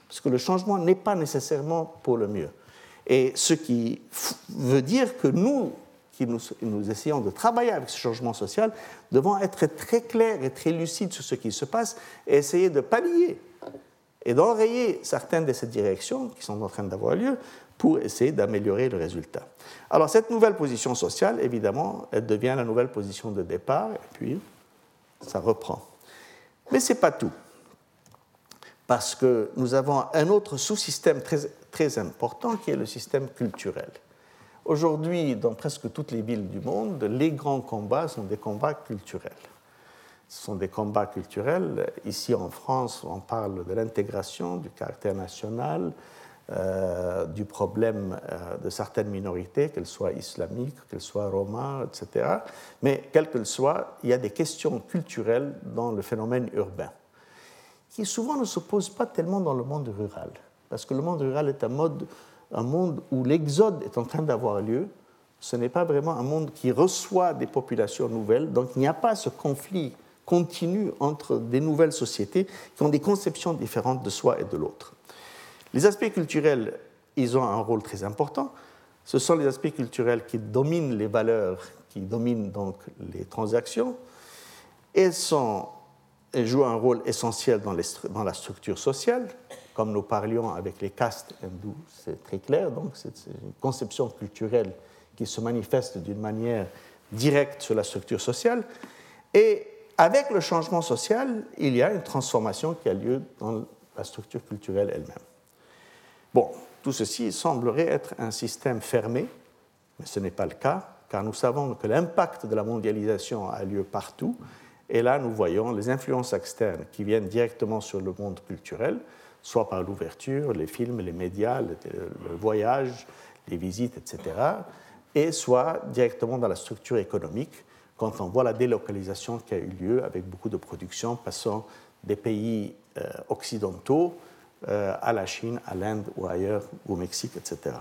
parce que le changement n'est pas nécessairement pour le mieux. Et ce qui veut dire que nous, qui nous, essayons de travailler avec ce changement social, devons être très clairs et très lucides sur ce qui se passe et essayer de pallier et d'enrayer certaines de ces directions qui sont en train d'avoir lieu pour essayer d'améliorer le résultat. Alors cette nouvelle position sociale, évidemment, elle devient la nouvelle position de départ et puis ça reprend. Mais ce n'est pas tout parce que nous avons un autre sous-système très, très important qui est le système culturel. Aujourd'hui, dans presque toutes les villes du monde, les grands combats sont des combats culturels. Ce sont des combats culturels. Ici en France, on parle de l'intégration, du caractère national, euh, du problème euh, de certaines minorités, qu'elles soient islamiques, qu'elles soient romains, etc. Mais quel qu'elles soient, il y a des questions culturelles dans le phénomène urbain qui souvent ne se pose pas tellement dans le monde rural. Parce que le monde rural est un monde où l'exode est en train d'avoir lieu. Ce n'est pas vraiment un monde qui reçoit des populations nouvelles. Donc il n'y a pas ce conflit continu entre des nouvelles sociétés qui ont des conceptions différentes de soi et de l'autre. Les aspects culturels, ils ont un rôle très important. Ce sont les aspects culturels qui dominent les valeurs, qui dominent donc les transactions. Elles sont elle joue un rôle essentiel dans, dans, la structure sociale, comme nous parlions avec les castes hindous, c'est très clair, donc c'est une conception culturelle qui se manifeste d'une manière directe sur la structure sociale. Et avec le changement social, il y a une transformation qui a lieu dans la structure culturelle elle-même. Bon, tout ceci semblerait être un système fermé, mais ce n'est pas le cas, car nous savons que l'impact de la mondialisation a lieu partout et là, nous voyons les influences externes qui viennent directement sur le monde culturel, soit par l'ouverture, les films, les médias, le, voyage, les visites, etc., et soit directement dans la structure économique, quand on voit la délocalisation qui a eu lieu avec beaucoup de productions passant des pays euh, occidentaux euh, à la Chine, à l'Inde ou ailleurs, au Mexique, etc.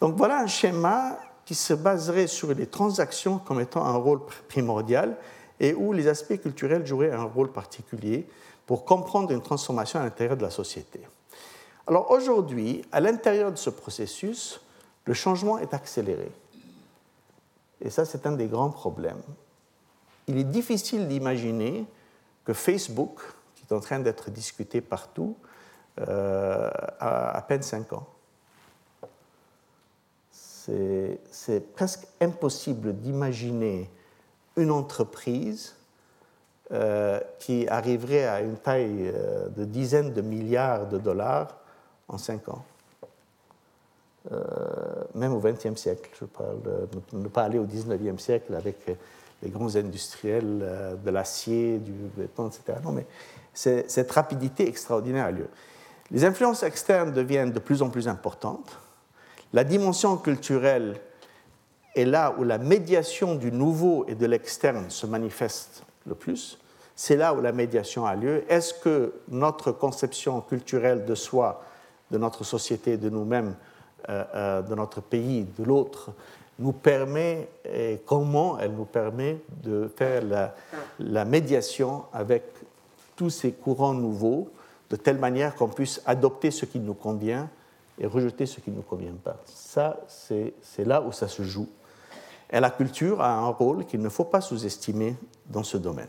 Donc voilà un schéma qui se baserait sur les transactions comme étant un rôle primordial et où les aspects culturels joueraient un rôle particulier pour comprendre une transformation à l'intérieur de la société. Alors aujourd'hui, à l'intérieur de ce processus, le changement est accéléré. Et ça, c'est un des grands problèmes. Il est difficile d'imaginer que Facebook, qui est en train d'être discuté partout, euh, a à peine 5 ans. C'est presque impossible d'imaginer une entreprise euh, qui arriverait à une taille euh, de dizaines de milliards de dollars en cinq ans. Euh, même au XXe siècle, je parle, ne pas aller au XIXe siècle avec les grands industriels de l'acier, du béton, etc. Non, mais cette rapidité extraordinaire a lieu. Les influences externes deviennent de plus en plus importantes. La dimension culturelle et là où la médiation du nouveau et de l'externe se manifeste le plus, c'est là où la médiation a lieu. Est-ce que notre conception culturelle de soi, de notre société, de nous-mêmes, euh, euh, de notre pays, de l'autre, nous permet, et comment elle nous permet de faire la, la médiation avec tous ces courants nouveaux, de telle manière qu'on puisse adopter ce qui nous convient et rejeter ce qui ne nous convient pas. Ça, c'est là où ça se joue. Et la culture a un rôle qu'il ne faut pas sous-estimer dans ce domaine.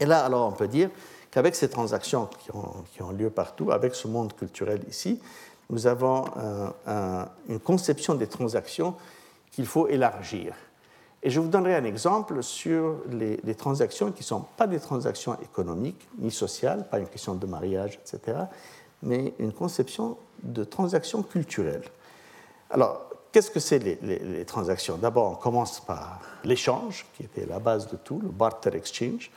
Et là, alors, on peut dire qu'avec ces transactions qui ont, lieu partout, avec ce monde culturel ici, nous avons une conception des transactions qu'il faut élargir. Et je vous donnerai un exemple sur les, les transactions qui ne sont pas des transactions économiques ni sociales, pas une question de mariage, etc., mais une conception de transactions culturelles. Alors, Qu'est-ce que c'est les, transactions? D'abord, on commence par l'échange, qui était la base de tout, le barter exchange.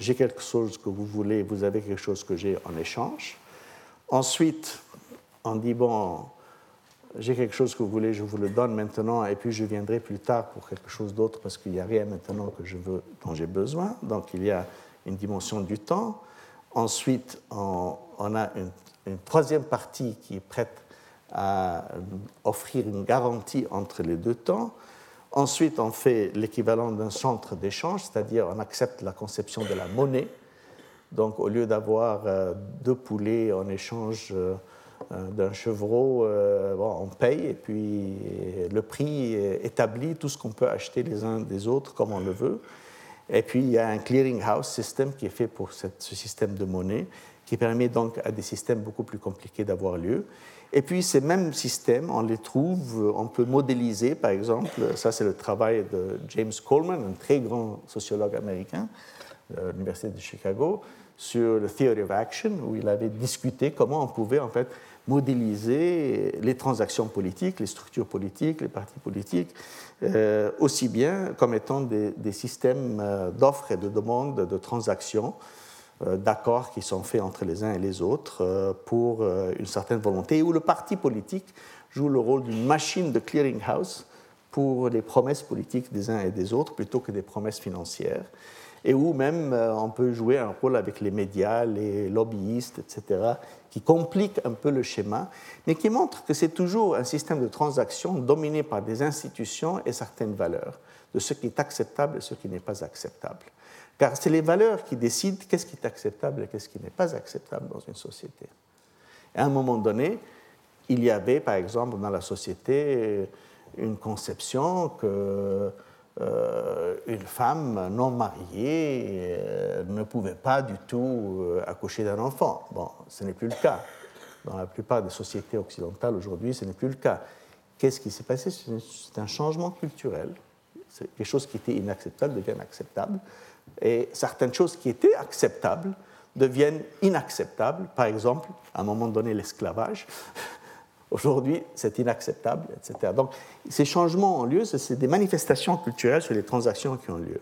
J'ai quelque chose que vous voulez, vous avez quelque chose que j'ai en échange. Ensuite, on dit, bon, j'ai quelque chose que vous voulez, je vous le donne maintenant, et puis je viendrai plus tard pour quelque chose d'autre parce qu'il n'y a rien maintenant que je veux, dont j'ai besoin. Donc il y a une dimension du temps. Ensuite, on, a une, troisième partie qui est prête à offrir une garantie entre les deux temps. Ensuite, on fait l'équivalent d'un centre d'échange, c'est-à-dire on accepte la conception de la monnaie. Donc, au lieu d'avoir euh, deux poulets en échange euh, d'un chevreau, on paye et puis le prix établit tout ce qu'on peut acheter les uns des autres comme on le veut. Et puis, il y a un clearing house system qui est fait pour ce système de monnaie, qui permet donc à des systèmes beaucoup plus compliqués d'avoir lieu. Et puis ces mêmes systèmes, on les trouve, on peut modéliser, par exemple, ça c'est le travail de James Coleman, un très grand sociologue américain de l'Université de Chicago, sur le Theory of Action, où il avait discuté comment on pouvait en fait modéliser les transactions politiques, les structures politiques, les partis politiques, euh, aussi bien comme étant des, systèmes euh, d'offres et de demandes de transactions euh, d'accords qui sont faits entre les uns et les autres pour une certaine volonté, où le parti politique joue le rôle d'une machine de clearing house pour les promesses politiques des uns et des autres plutôt que des promesses financières, et où même on peut jouer un rôle avec les médias, les lobbyistes, etc., qui compliquent un peu le schéma, mais qui montrent que c'est toujours un système de transaction dominé par des institutions et certaines valeurs, de ce qui est acceptable et ce qui n'est pas acceptable. Car c'est les valeurs qui décident qu'est-ce qui est acceptable et qu'est-ce qui n'est pas acceptable dans une société. à un moment donné, il y avait, par exemple, dans la société, une conception que euh, une femme non mariée euh, ne pouvait pas du tout euh, accoucher d'un enfant. Bon, ce n'est plus le cas. Dans la plupart des sociétés occidentales aujourd'hui, ce n'est plus le cas. Qu'est-ce qui s'est passé? C'est un changement culturel. Quelque chose qui était inacceptable devient acceptable et certaines choses qui étaient acceptables deviennent inacceptables. Par exemple, à un moment donné, l'esclavage. Aujourd'hui, c'est inacceptable, etc. Donc, ces changements ont lieu, c'est des manifestations culturelles sur les transactions qui ont lieu.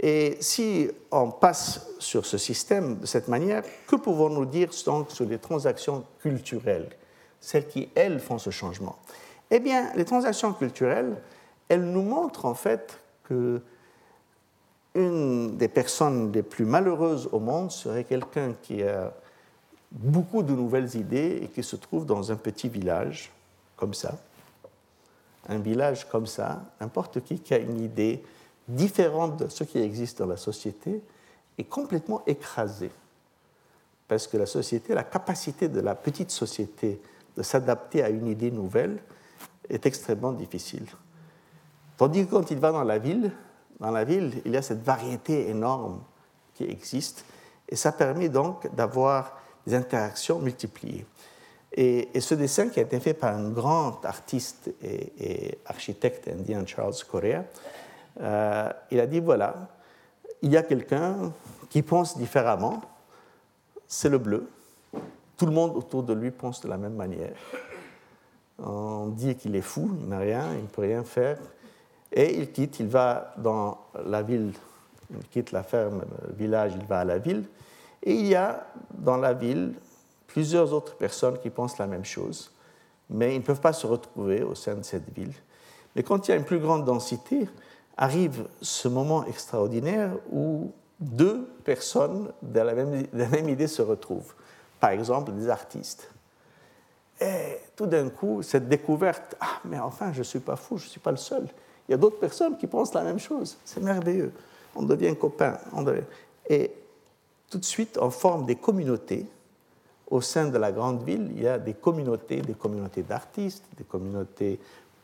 Et si on passe sur ce système de cette manière, que pouvons-nous dire donc sur les transactions culturelles, celles qui, elles, font ce changement? Eh bien, les transactions culturelles, elles nous montrent en fait que une des personnes les plus malheureuses au monde serait quelqu'un qui a beaucoup de nouvelles idées et qui se trouve dans un petit village comme ça. Un village comme ça, n'importe qui qui a une idée différente de ce qui existe dans la société est complètement écrasé. Parce que la société, la capacité de la petite société de s'adapter à une idée nouvelle est extrêmement difficile. Tandis que quand il va dans la ville, dans la ville, il y a cette variété énorme qui existe, et ça permet donc d'avoir des interactions multipliées. Et, ce dessin qui a été fait par un grand artiste et, architecte indien, Charles Correa, euh, il a dit, voilà, il y a quelqu'un qui pense différemment, c'est le bleu. Tout le monde autour de lui pense de la même manière. On dit qu'il est fou, il n'a rien, il ne peut rien faire. Et il quitte, il va dans la ville, il quitte la ferme, le village, il va à la ville. Et il y a dans la ville plusieurs autres personnes qui pensent la même chose, mais ils ne peuvent pas se retrouver au sein de cette ville. Mais quand il y a une plus grande densité, arrive ce moment extraordinaire où deux personnes de la même, idée se retrouvent. Par exemple, des artistes. Et tout d'un coup, cette découverte, ah, mais enfin, je ne suis pas fou, je ne suis pas le seul. Il y a d'autres personnes qui pensent la même chose. C'est merveilleux. On devient copains. Tout de suite, on forme des communautés. Au sein de la grande ville, il y a des communautés, des communautés d'artistes, des communautés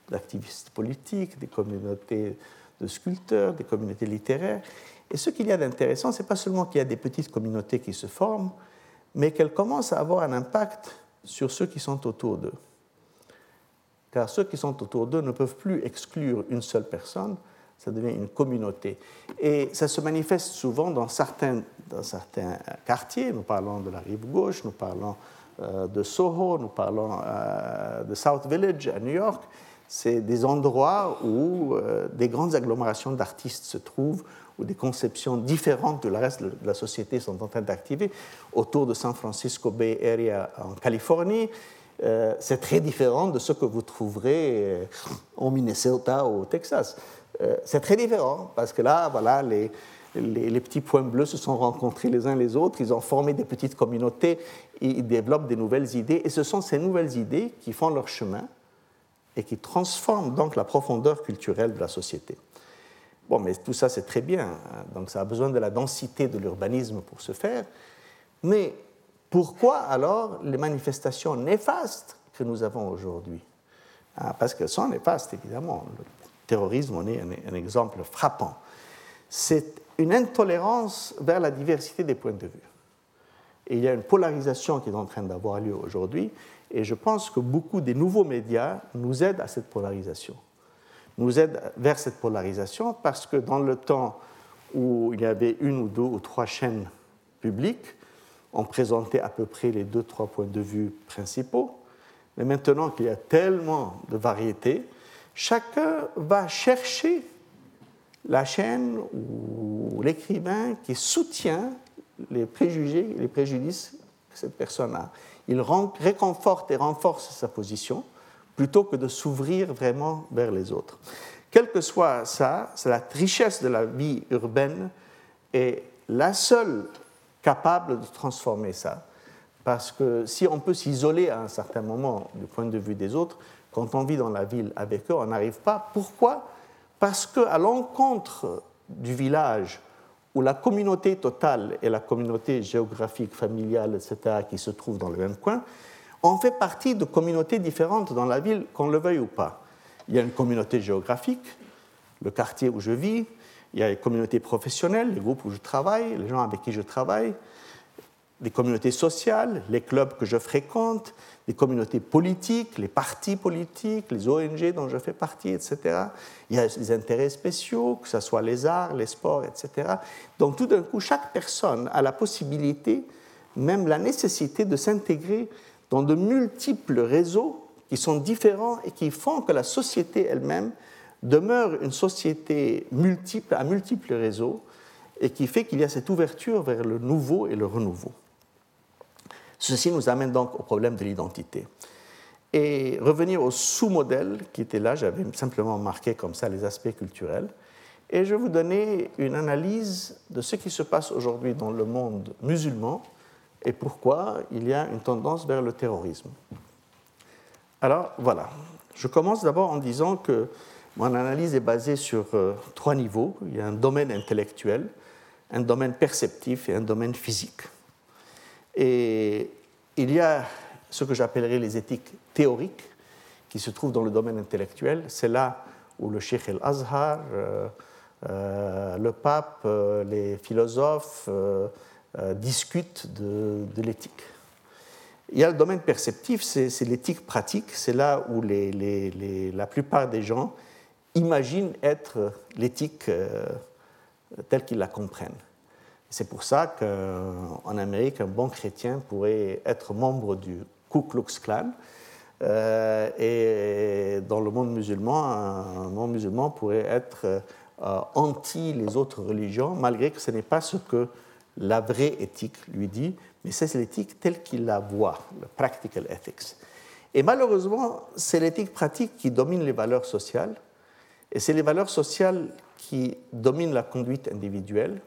d'activistes politiques, des communautés de sculpteurs, des communautés littéraires. Et ce qu'il y a d'intéressant, ce n'est pas seulement qu'il y a des petites communautés qui se forment, mais qu'elles commencent à avoir un impact sur ceux qui sont autour d'eux car ceux qui sont autour d'eux ne peuvent plus exclure une seule personne, ça devient une communauté. Et ça se manifeste souvent dans certains, certains quartiers, nous parlons de la rive gauche, nous parlons euh, de Soho, nous parlons euh, de South Village à New York. C'est des endroits où euh, des grandes agglomérations d'artistes se trouvent, où des conceptions différentes de la reste de la société sont en train d'activer. Autour de San Francisco Bay Area en Californie, euh, c'est très différent de ce que vous trouverez euh, au Minnesota ou au Texas. Euh, c'est très différent parce que là, voilà, les, petits points bleus se sont rencontrés les uns les autres, ils ont formé des petites communautés, ils développent des nouvelles idées, et ce sont ces nouvelles idées qui font leur chemin et qui transforment donc la profondeur culturelle de la société. Bon, mais tout ça c'est très bien, hein. donc ça a besoin de la densité de l'urbanisme pour se faire, mais pourquoi alors les manifestations néfastes que nous avons aujourd'hui ah, Parce qu'elles sont néfastes, évidemment. Terrorisme en est un exemple frappant. C'est une intolérance vers la diversité des points de vue. Et il y a une polarisation qui est en train d'avoir lieu aujourd'hui, et je pense que beaucoup des nouveaux médias nous aident à cette polarisation. Nous aident vers cette polarisation parce que dans le temps où il y avait une ou deux ou trois chaînes publiques, on présentait à peu près les deux, trois points de vue principaux. Mais maintenant qu'il y a tellement de variétés, chacun va chercher la chaîne ou l'écrivain qui soutient les préjugés, les préjudices que cette personne a. Il réconforte et renforce sa position plutôt que de s'ouvrir vraiment vers les autres. Quel que soit ça, c'est la richesse de la vie urbaine et la seule capable de transformer ça. Parce que si on peut s'isoler à un certain moment du point de vue des autres, quand on vit dans la ville avec eux, on n'arrive pas. Pourquoi? Parce qu'à l'encontre du village où la communauté totale et la communauté géographique, familiale, etc., qui se trouvent dans le même coin, on fait partie de communautés différentes dans la ville, qu'on le veuille ou pas. Il y a une communauté géographique, le quartier où je vis, il y a les communautés professionnelles, les groupes où je travaille, les gens avec qui je travaille, les communautés sociales, les clubs que je fréquente, les communautés politiques, les partis politiques, les ONG dont je fais partie, etc. Il y a les intérêts spéciaux, que ce soit les arts, les sports, etc. Donc tout d'un coup, chaque personne a la possibilité, même la nécessité de s'intégrer dans de multiples réseaux qui sont différents et qui font que la société elle-même demeure une société multiple, à multiples réseaux, et qui fait qu'il y a cette ouverture vers le nouveau et le renouveau. Ceci nous amène donc au problème de l'identité. Et revenir au sous-modèle qui était là, j'avais simplement marqué comme ça les aspects culturels, et je vais vous donner une analyse de ce qui se passe aujourd'hui dans le monde musulman et pourquoi il y a une tendance vers le terrorisme. Alors voilà, je commence d'abord en disant que mon analyse est basée sur euh, trois niveaux. Il y a un domaine intellectuel, un domaine perceptif et un domaine physique. Et il y a ce que j'appellerais les éthiques théoriques qui se trouvent dans le domaine intellectuel. C'est là où le Sheikh el-Azhar, euh, euh, le pape, les philosophes discutent de, l'éthique. Il y a le domaine perceptif, c'est l'éthique pratique, c'est là où la plupart des gens imaginent être l'éthique euh, telle qu'ils la comprennent. C'est pour ça qu'en Amérique, un bon chrétien pourrait être membre du Ku Klux Klan. Euh, et dans le monde musulman, un monde musulman pourrait être euh, anti les autres religions, malgré que ce n'est pas ce que la vraie éthique lui dit, mais c'est l'éthique telle qu'il la voit, le practical ethics. Et malheureusement, c'est l'éthique pratique qui domine les valeurs sociales, et c'est les valeurs sociales qui dominent la conduite individuelle,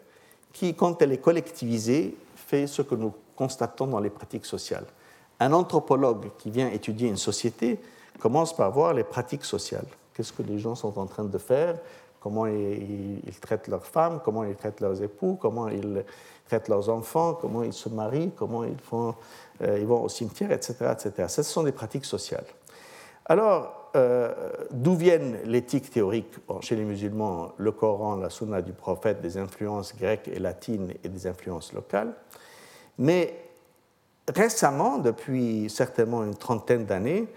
qui, quand elle est collectivisée, fait ce que nous constatons dans les pratiques sociales. Un anthropologue qui vient étudier une société commence par voir les pratiques sociales. Qu'est-ce que les gens sont en train de faire? Comment ils, traitent leurs femmes? Comment ils traitent leurs époux? Comment ils traitent leurs enfants? Comment ils se marient? Comment ils, font, euh, ils vont au cimetière, etc., etc. Ce sont des pratiques sociales. Alors, euh, d'où viennent l'éthique théorique Chez les musulmans, le Coran, la Sunna du prophète, des influences grecques et latines et des influences locales. Mais récemment, depuis certainement une trentaine d'années,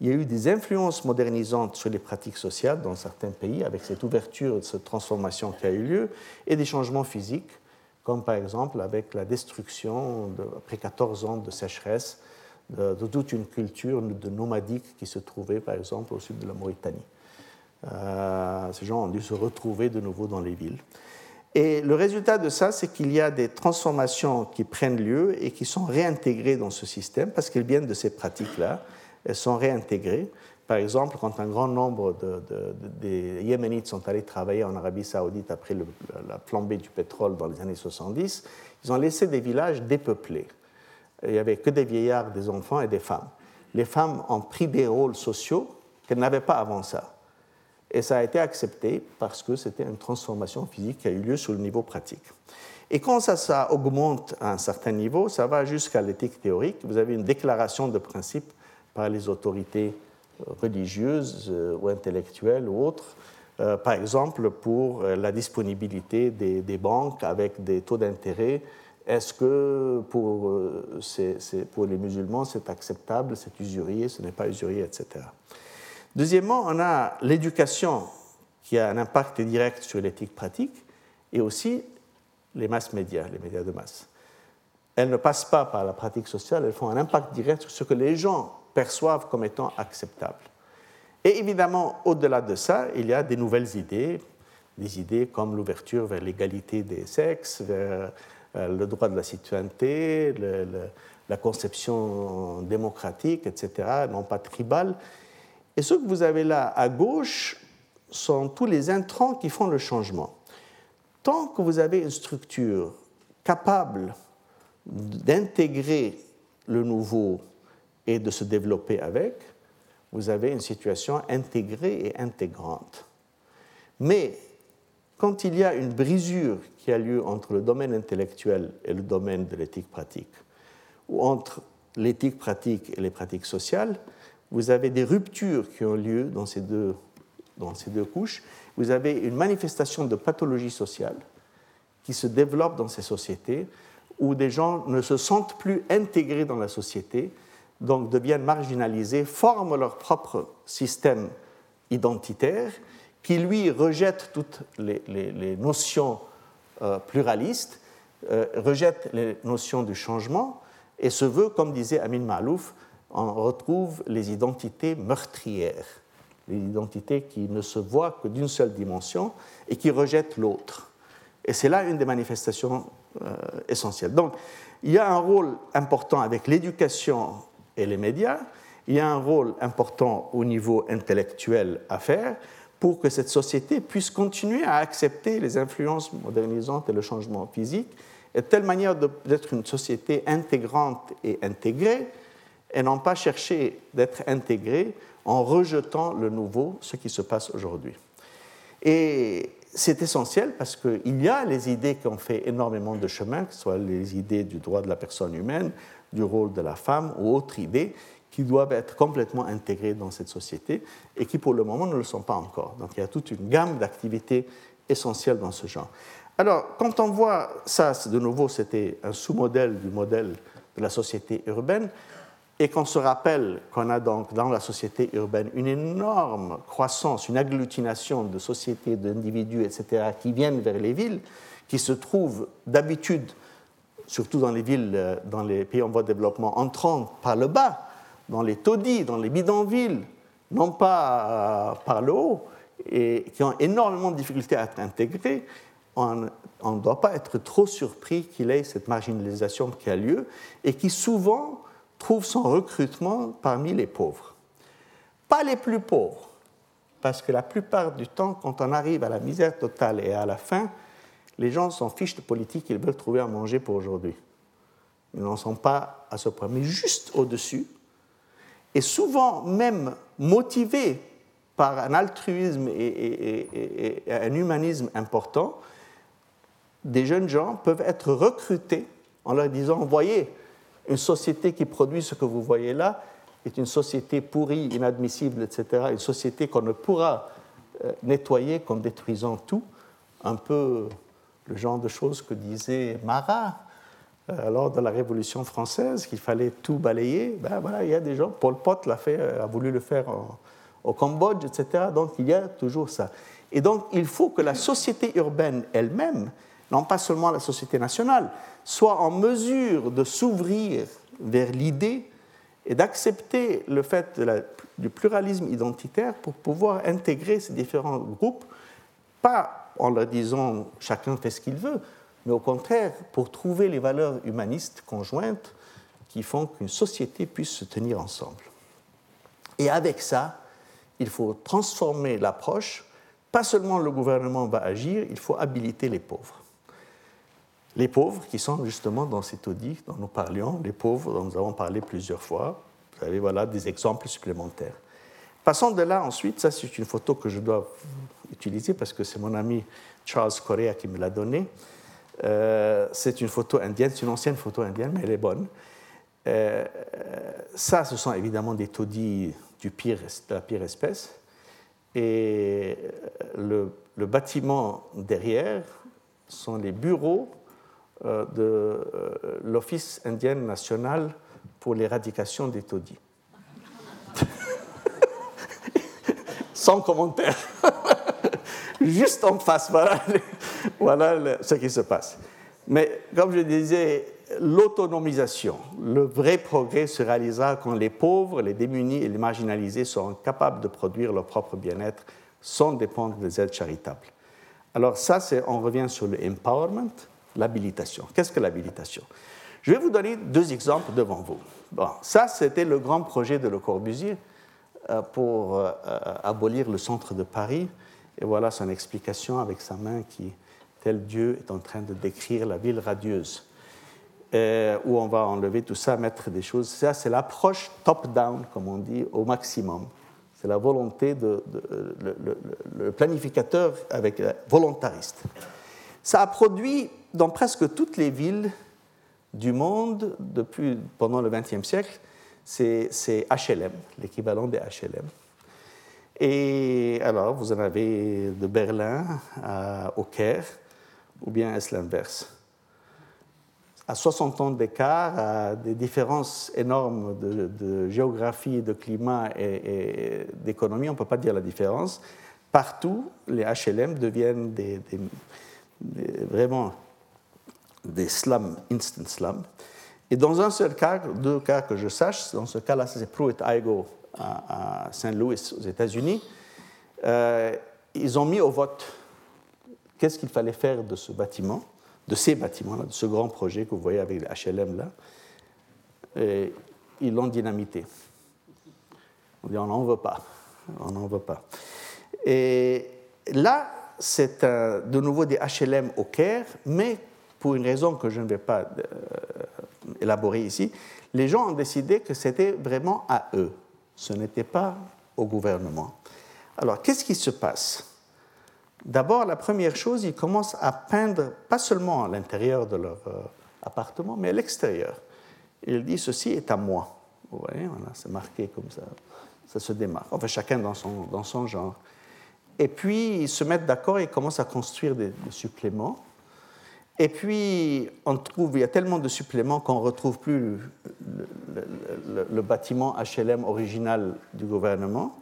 il y a eu des influences modernisantes sur les pratiques sociales dans certains pays, avec cette ouverture, cette transformation qui a eu lieu, et des changements physiques, comme par exemple avec la destruction, après 14 ans de sécheresse, de, toute une culture de nomadique qui se trouvait, par exemple, au sud de la Mauritanie. Euh, ces gens ont dû se retrouver de nouveau dans les villes. Et le résultat de ça, c'est qu'il y a des transformations qui prennent lieu et qui sont réintégrées dans ce système parce qu'elles viennent de ces pratiques-là. elles sont réintégrées. Par exemple, quand un grand nombre de, des Yéménites sont allés travailler en Arabie saoudite après la flambée du pétrole dans les années 70, ils ont laissé des villages dépeuplés. Il n'y avait que des vieillards, des enfants et des femmes. Les femmes ont pris des rôles sociaux qu'elles n'avaient pas avant ça. Et ça a été accepté parce que c'était une transformation physique qui a eu lieu sur le niveau pratique. Et quand ça, augmente à un certain niveau, ça va jusqu'à l'éthique théorique. Vous avez une déclaration de principe par les autorités euh, religieuses euh, ou intellectuelles ou autres, euh, par exemple pour la disponibilité des banques avec des taux d'intérêt. Est-ce que pour, pour les musulmans c'est acceptable, c'est usurier, ce n'est pas usurier, etc. Deuxièmement, on a l'éducation qui a un impact direct sur l'éthique pratique et aussi les masses médias, les médias de masse. Elles ne passent pas par la pratique sociale, elles font un impact direct sur ce que les gens perçoivent comme étant acceptable. Et évidemment, au-delà de ça, il y a des nouvelles idées, des idées comme l'ouverture vers l'égalité des sexes, vers euh, le droit de la citoyenneté, la conception démocratique, etc., non pas tribale. Et ce que vous avez là à gauche sont tous les intrants qui font le changement. Tant que vous avez une structure capable d'intégrer le nouveau et de se développer avec, vous avez une situation intégrée et intégrante. Mais quand il y a une brisure qui a lieu entre le domaine intellectuel et le domaine de l'éthique pratique, ou entre l'éthique pratique et les pratiques sociales, vous avez des ruptures qui ont lieu dans ces deux, dans ces deux couches. Vous avez une manifestation de pathologie sociale qui se développe dans ces sociétés où des gens ne se sentent plus intégrés dans la société, donc deviennent marginalisés, forment leur propre système identitaire qui, lui, rejette toutes les, notions euh, rejette les notions du changement et se veut, comme disait Amin Malouf, on retrouve les identités meurtrières, les identités qui ne se voient que d'une seule dimension et qui rejettent l'autre. Et c'est là une des manifestations euh, essentielles. Donc, il y a un rôle important avec l'éducation et les médias, il y a un rôle important au niveau intellectuel à faire pour que cette société puisse continuer à accepter les influences modernisantes et le changement physique, et telle manière d'être une société intégrante et intégrée et non pas chercher d'être intégré en rejetant le nouveau, ce qui se passe aujourd'hui. Et c'est essentiel parce qu'il y a les idées qui ont fait énormément de chemin, que ce soit les idées du droit de la personne humaine, du rôle de la femme ou autres idées qui doivent être complètement intégrées dans cette société et qui pour le moment ne le sont pas encore. Donc il y a toute une gamme d'activités essentielles dans ce genre. Alors quand on voit ça, de nouveau c'était un sous-modèle du modèle de la société urbaine, et qu'on se rappelle qu'on a donc dans la société urbaine une énorme croissance, une agglutination de sociétés, d'individus, etc., qui viennent vers les villes, qui se trouvent d'habitude, surtout dans les villes, euh, dans les pays en voie de développement, entrant par le bas, dans les taudis, dans les bidonvilles, non pas euh, par le haut, et qui ont énormément de difficultés à être intégrés, on ne doit pas être trop surpris qu'il ait cette marginalisation qui a lieu et qui souvent trouve son recrutement parmi les pauvres. Pas les plus pauvres, parce que la plupart du temps, quand on arrive à la misère totale et à la fin, les gens s'en fichent de politique, ils veulent trouver à manger pour aujourd'hui. Ils n'en sont pas à ce point, mais juste au-dessus, et souvent même motivés par un altruisme et, un humanisme important, des jeunes gens peuvent être recrutés en leur disant, voyez, une société qui produit ce que vous voyez là est une société pourrie, inadmissible, etc. Une société qu'on ne pourra euh, nettoyer qu'en détruisant tout. Un peu le genre de choses que disait Marat lors de la Révolution française, qu'il fallait tout balayer. Ben voilà, il y a des gens, Pol Pot euh, a voulu le faire au Cambodge, etc. Donc il y a toujours ça. Et donc il faut que la société urbaine elle-même non pas seulement la société nationale, soit en mesure de s'ouvrir vers l'idée et d'accepter le fait du pluralisme identitaire pour pouvoir intégrer ces différents groupes, pas en leur disant chacun fait ce qu'il veut, mais au contraire pour trouver les valeurs humanistes conjointes qui font qu'une société puisse se tenir ensemble. Et avec ça, il faut transformer l'approche. Pas seulement le gouvernement va agir, il faut habiliter les pauvres. Les pauvres qui sont justement dans cet audit dont nous parlions, les pauvres dont nous avons parlé plusieurs fois. Vous avez voilà des exemples supplémentaires. Passons de là ensuite, ça c'est une photo que je dois utiliser parce que c'est mon ami Charles Correa qui me l'a donnée. Euh, c'est une photo indienne, c'est une ancienne photo indienne, mais elle est bonne. Euh, ça, ce sont évidemment des taudis du pire, de la pire espèce. Et le, le bâtiment derrière sont les bureaux euh, de l'Office indien national pour l'éradication des taudis. Sans commentaire. Juste en face, voilà, voilà ce qui se passe. Mais comme je disais, l'autonomisation, le vrai progrès se réalisera quand les pauvres, les démunis et les marginalisés seront capables de produire leur propre bien-être sans dépendre des aides charitables. Alors ça, on revient sur le empowerment, l'habilitation. Qu'est-ce que l'habilitation? Je vais vous donner deux exemples devant vous. Bon, ça, c'était le grand projet de Le Corbusier euh, pour euh, abolir le centre de Paris. Et voilà son explication avec sa main qui, tel Dieu, est en train de décrire la ville radieuse. Euh, où on va enlever tout ça, mettre des choses. Ça, c'est l'approche top-down, comme on dit, au maximum. C'est la volonté de, le, planificateur avec volontariste. Ça a produit dans presque toutes les villes du monde depuis pendant le XXe siècle, c'est HLM, l'équivalent des HLM. Et alors, vous en avez de Berlin au Caire, ou bien est-ce l'inverse? À 60 ans d'écart, à des différences énormes de, géographie, de climat et, d'économie, on ne peut pas dire la différence. Partout, les HLM deviennent vraiment des slums, instant slums. Et dans un seul cas, deux cas que je sache, dans ce cas-là, c'est Pruitt-Igoe à, Saint Louis, aux États-Unis, euh, ils ont mis au vote qu'est-ce qu'il fallait faire de ce bâtiment de ces bâtiments-là, de ce grand projet que vous voyez avec les HLM là, ils l'ont dynamité. On dit on n'en veut pas, on n'en veut pas. Et là, c'est de nouveau des HLM au Caire, mais pour une raison que je ne vais pas euh, élaborer ici, les gens ont décidé que c'était vraiment à eux, ce n'était pas au gouvernement. Alors, qu'est-ce qui se passe? D'abord, la première chose, ils commencent à peindre pas seulement à l'intérieur de leur euh, appartement, mais à l'extérieur. Ils disent ceci est à moi. Vous voyez, c'est marqué comme ça. Ça se démarque. Enfin, chacun dans son, dans son genre. Et puis, ils se mettent d'accord et commencent à construire des, suppléments. Et puis, on trouve, il y a tellement de suppléments qu'on ne retrouve plus le, le, bâtiment HLM original du gouvernement.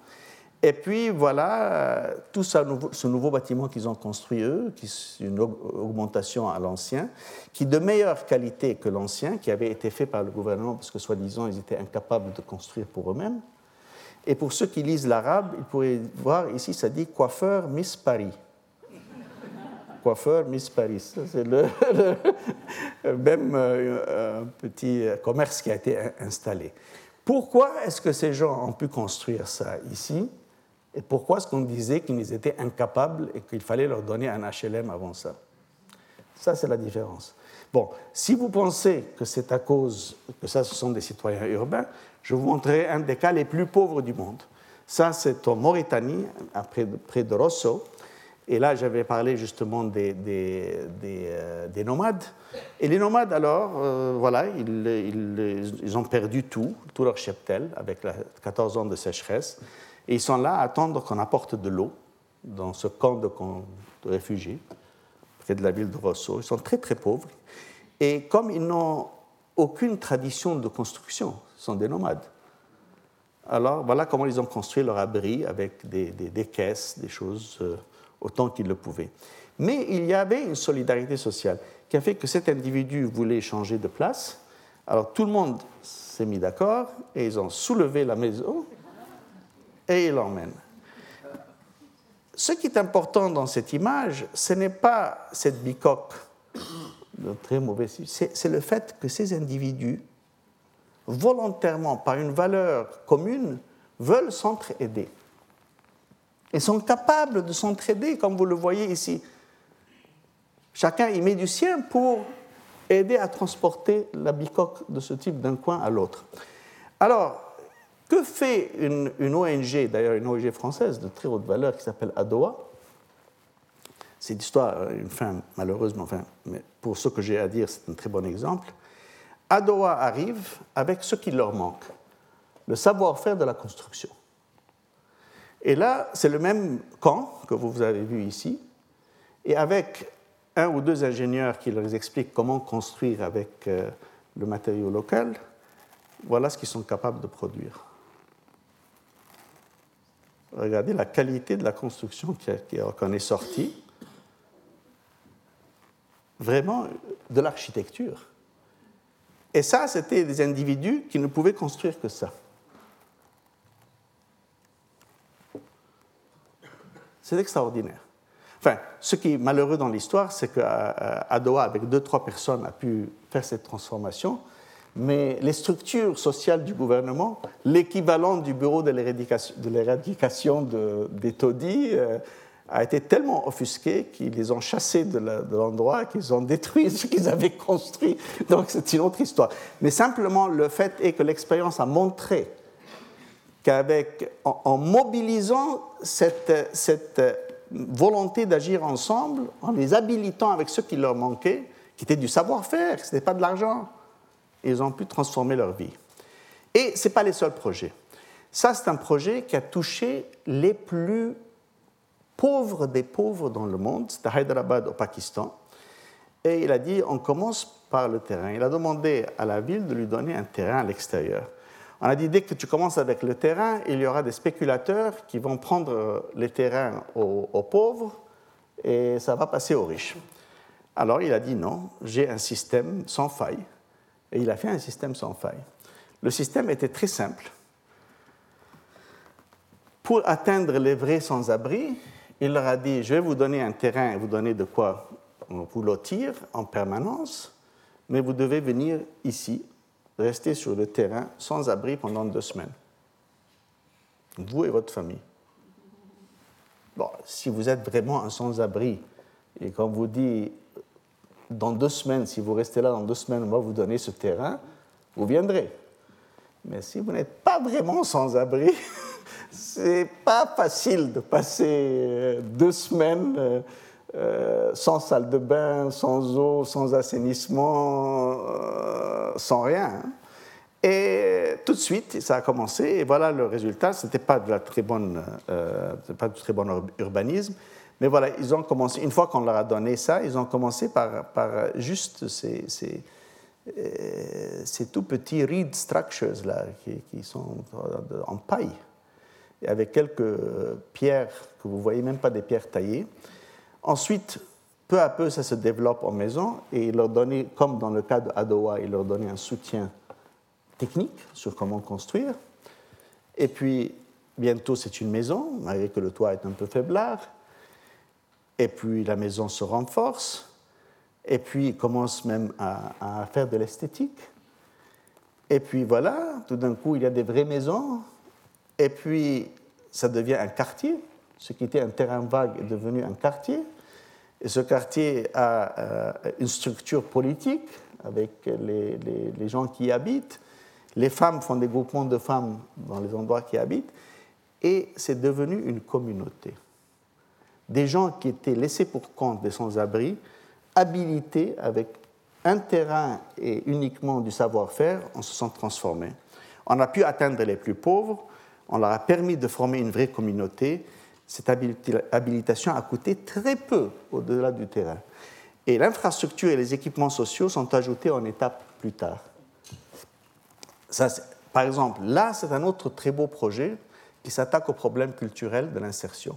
Et puis voilà, tout ce nouveau bâtiment qu'ils ont construit eux, qui est une augmentation à l'ancien, qui est de meilleure qualité que l'ancien, qui avait été fait par le gouvernement, parce que soi-disant ils étaient incapables de construire pour eux-mêmes. Et pour ceux qui lisent l'arabe, ils pourraient voir ici, ça dit coiffeur Miss Paris. Coiffeur Miss Paris. C'est le, même euh, petit commerce qui a été installé. Pourquoi est-ce que ces gens ont pu construire ça ici? Et pourquoi est-ce qu'on disait qu'ils étaient incapables et qu'il fallait leur donner un HLM avant ça? Ça, c'est la différence. Bon, si vous pensez que c'est à cause que ça, ce sont des citoyens urbains, je vous montrerai un des cas les plus pauvres du monde. Ça, c'est en Mauritanie, près de Rosso. Et là, j'avais parlé justement des, des, euh, des, nomades. Et les nomades, alors, euh, voilà, ils, ils, ont perdu tout, tout leur cheptel, avec 14 ans de sécheresse. Et ils sont là à attendre qu'on apporte de l'eau dans ce camp de, réfugiés, près de la ville de Rosso. Ils sont très très pauvres. Et comme ils n'ont aucune tradition de construction, ce sont des nomades. Alors voilà comment ils ont construit leur abri avec des, caisses, des choses euh, autant qu'ils le pouvaient. Mais il y avait une solidarité sociale qui a fait que cet individu voulait changer de place. Alors tout le monde s'est mis d'accord et ils ont soulevé la maison et il l'emmène. Ce qui est important dans cette image, ce n'est pas cette bicoque de très mauvais c'est le fait que ces individus, volontairement, par une valeur commune, veulent s'entraider. Ils sont capables de s'entraider, comme vous le voyez ici. Chacun y met du sien pour aider à transporter la bicoque de ce type d'un coin à l'autre. Alors, que fait une, ONG, d'ailleurs une ONG française de très haute valeur qui s'appelle ADOA? C'est l'histoire, une fin malheureusement, mais pour ce que j'ai à dire, c'est un très bon exemple. ADOA arrive avec ce qui leur manque, le savoir-faire de la construction. Et là, c'est le même camp que vous avez vu ici, et avec un ou deux ingénieurs qui leur expliquent comment construire avec euh, le matériau local, voilà ce qu'ils sont capables de produire. Regardez la qualité de la construction qui en est sortie. Vraiment de l'architecture. Et ça, c'était des individus qui ne pouvaient construire que ça. C'est extraordinaire. Enfin, ce qui est malheureux dans l'histoire, c'est qu'Adoa, avec deux, trois personnes, a pu faire cette transformation, mais les structures sociales du gouvernement, l'équivalent du bureau de l'éradication des taudis, euh, a été tellement offusqué qu'ils les ont chassés de l'endroit, qu'ils ont détruit ce qu'ils avaient construit. Donc c'est une autre histoire. Mais simplement, le fait est que l'expérience a montré qu'avec, en, mobilisant cette, cette volonté d'agir ensemble, en les habilitant avec ce qui leur manquait, qui était du savoir-faire, ce n'était pas de l'argent, ils ont pu transformer leur vie. Et ce n'est pas les seuls projets. Ça, c'est un projet qui a touché les plus pauvres des pauvres dans le monde. C'était Hyderabad, au Pakistan. Et il a dit on commence par le terrain. Il a demandé à la ville de lui donner un terrain à l'extérieur. On a dit dès que tu commences avec le terrain, il y aura des spéculateurs qui vont prendre les terrains aux, aux pauvres et ça va passer aux riches. Alors il a dit non, j'ai un système sans faille. Et il a fait un système sans faille. Le système était très simple. Pour atteindre les vrais sans-abri, il leur a dit, je vais vous donner un terrain et vous donner de quoi vous lotir en permanence, mais vous devez venir ici, rester sur le terrain sans abri pendant deux semaines. Vous et votre famille. Bon, si vous êtes vraiment un sans-abri, et qu'on vous dit, dans deux semaines, si vous restez là dans deux semaines, on va vous donner ce terrain, vous viendrez. Mais si vous n'êtes pas vraiment sans-abri, c'est pas facile de passer euh, deux semaines euh, euh, sans salle de bain, sans eau, sans assainissement, sans rien. Et tout de suite, ça a commencé, et voilà le résultat. Ce n'était pas, bonne, pas du très bon urbanisme, mais voilà, ils ont commencé, une fois qu'on leur a donné ça, ils ont commencé par, juste ces, ces, ces, tout petits reed structures là, qui, qui sont en paille avec quelques pierres que vous voyez même pas des pierres taillées. Ensuite, peu à peu, ça se développe en maison et leur donnait, comme dans le cas de Adowa, il leur donnait un soutien technique sur comment construire. Et puis, bientôt, c'est une maison, malgré que le toit est un peu faiblard. Et puis, la maison se renforce. Et puis, il commence même à faire de l'esthétique. Et puis, voilà, tout d'un coup, il y a des vraies maisons et puis, ça devient un quartier. Ce qui était un terrain vague est devenu un quartier. Ce quartier a euh, une structure politique avec les, les, gens qui y habitent. Les femmes font des groupements de femmes dans les endroits qui habitent. Et c'est devenu une communauté. Des gens qui étaient laissés pour compte des sans-abri, habilités avec un terrain et uniquement du savoir-faire, on se sont transformés. On a pu atteindre les plus pauvres, on leur a permis de former une vraie communauté. Cette habilitation a coûté très peu au-delà du terrain. Et l'infrastructure et les équipements sociaux sont ajoutés en étape plus tard. Par exemple, là, c'est un autre très beau projet qui s'attaque au problème culturel de l'insertion.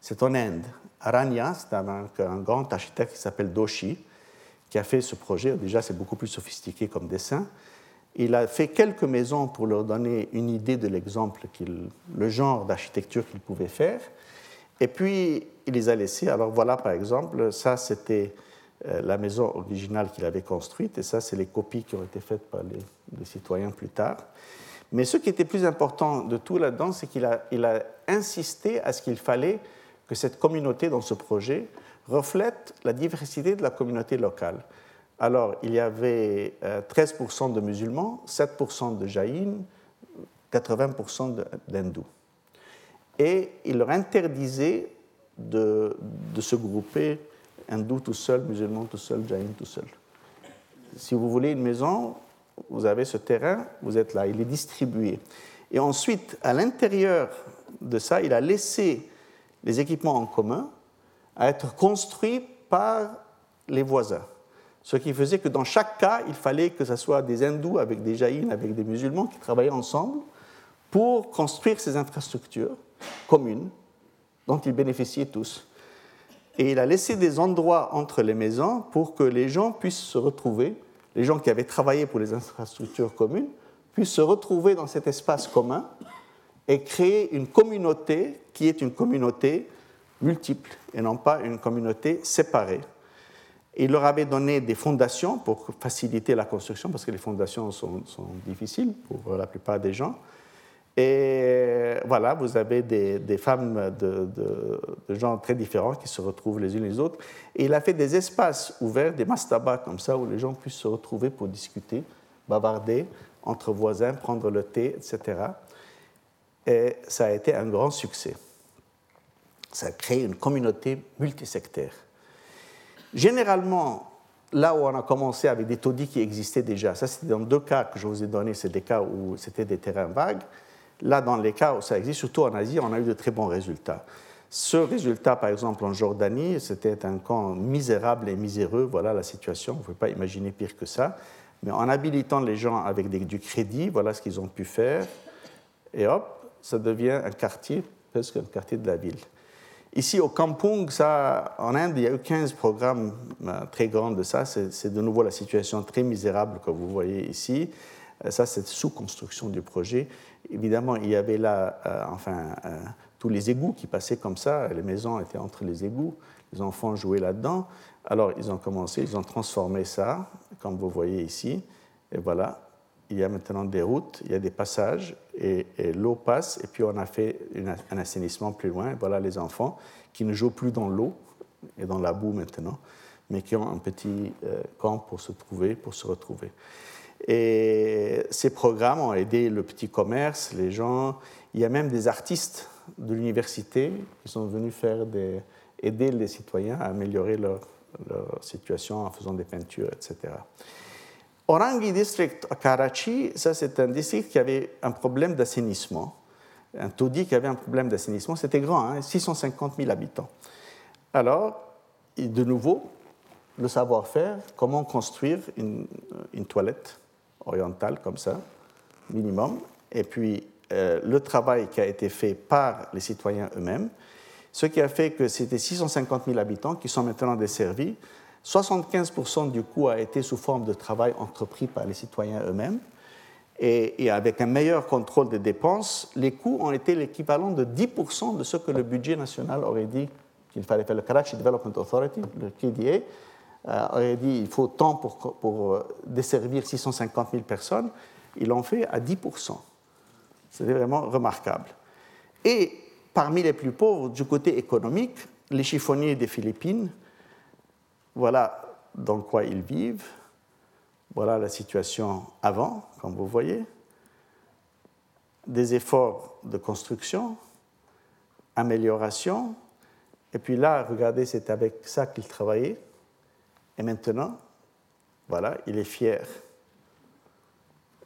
C'est en Inde. Aranya, c'est un, un, grand architecte qui s'appelle Doshi, qui a fait ce projet. Déjà, c'est beaucoup plus sophistiqué comme dessin. Il a fait quelques maisons pour leur donner une idée de l'exemple, le genre d'architecture qu'il pouvait faire. Et puis, il les a laissés. Alors voilà, par exemple, ça, c'était euh, la maison originale qu'il avait construite, et ça, c'est les copies qui ont été faites par les, citoyens plus tard. Mais ce qui était plus important de tout là-dedans, c'est qu'il a, insisté à ce qu'il fallait que cette communauté dans ce projet reflète la diversité de la communauté locale. Alors, il y avait 13% de musulmans, 7% de jaïns, 80% d'hindous. Et il leur interdisait de, se grouper hindou tout seul, musulman tout seul, jaïn tout seul. Si vous voulez une maison, vous avez ce terrain, vous êtes là, il est distribué. Et ensuite, à l'intérieur de ça, il a laissé les équipements en commun à être construits par les voisins. Ce qui faisait que dans chaque cas, il fallait que ce soit des hindous avec des jaïns, avec des musulmans qui travaillaient ensemble pour construire ces infrastructures communes dont ils bénéficiaient tous. Et il a laissé des endroits entre les maisons pour que les gens puissent se retrouver, les gens qui avaient travaillé pour les infrastructures communes, puissent se retrouver dans cet espace commun et créer une communauté qui est une communauté multiple et non pas une communauté séparée. Il leur avait donné des fondations pour faciliter la construction, parce que les fondations sont, difficiles pour la plupart des gens. Et voilà, vous avez des, femmes de, de, gens très différents qui se retrouvent les unes les autres. Et il a fait des espaces ouverts, des mastabas comme ça, où les gens puissent se retrouver pour discuter, bavarder entre voisins, prendre le thé, etc. Et ça a été un grand succès. Ça a créé une communauté multisectaire. Généralement, là où on a commencé avec des taudis qui existaient déjà, ça c'était dans deux cas que je vous ai donnés, c'est des cas où c'était des terrains vagues. Là, dans les cas où ça existe, surtout en Asie, on a eu de très bons résultats. Ce résultat, par exemple, en Jordanie, c'était un camp misérable et miséreux. Voilà la situation, vous ne pouvez pas imaginer pire que ça. Mais en habilitant les gens avec du crédit, voilà ce qu'ils ont pu faire. Et hop, ça devient un quartier, presque un quartier de la ville. Ici, au Kampung, ça, en Inde, il y a eu 15 programmes euh, très grands de ça. C'est de nouveau la situation très misérable que vous voyez ici. Euh, ça, c'est sous construction du projet. Évidemment, il y avait là, euh, enfin, tous les égouts qui passaient comme ça. Les maisons étaient entre les égouts. Les enfants jouaient là-dedans. Alors, ils ont commencé, ils ont transformé ça, comme vous voyez ici. Et voilà, il y a maintenant des routes, il y a des passages, et, l'eau passe, et puis on a fait un assainissement plus loin. Voilà les enfants qui ne jouent plus dans l'eau et dans la boue maintenant, mais qui ont un petit euh, camp pour se trouver, pour se retrouver. Et ces programmes ont aidé le petit commerce, les gens. Il y a même des artistes de l'université qui sont venus faire aider les citoyens à améliorer leur situation en faisant des peintures, etc. Orangi District à Karachi, ça c'est un district qui avait un problème d'assainissement. Un taudis qui avait un problème d'assainissement, c'était grand, 650 hein, 000 habitants. Alors, de nouveau, le savoir-faire, comment construire une, toilette orientale comme ça, minimum, et puis euh, le travail qui a été fait par les citoyens eux-mêmes, ce qui a fait que c'était 650 000 habitants qui sont maintenant desservis 75% du coût a été sous forme de travail entrepris par les citoyens eux-mêmes. Et, avec un meilleur contrôle des dépenses, les coûts ont été l'équivalent de 10% de ce que le budget national aurait dit qu'il fallait faire. Le Karachi Development Authority, le KDA, euh, aurait dit il faut tant pour, euh, desservir 650 000 personnes. Ils l'ont fait à 10%. C'était vraiment remarquable. Et parmi les plus pauvres, du côté économique, les chiffonniers des Philippines, voilà dans quoi ils vivent. Voilà la situation avant, comme vous voyez. Des efforts de construction, amélioration. Et puis là, regardez, c'est avec ça qu'il travaillait. Et maintenant, voilà, il est fier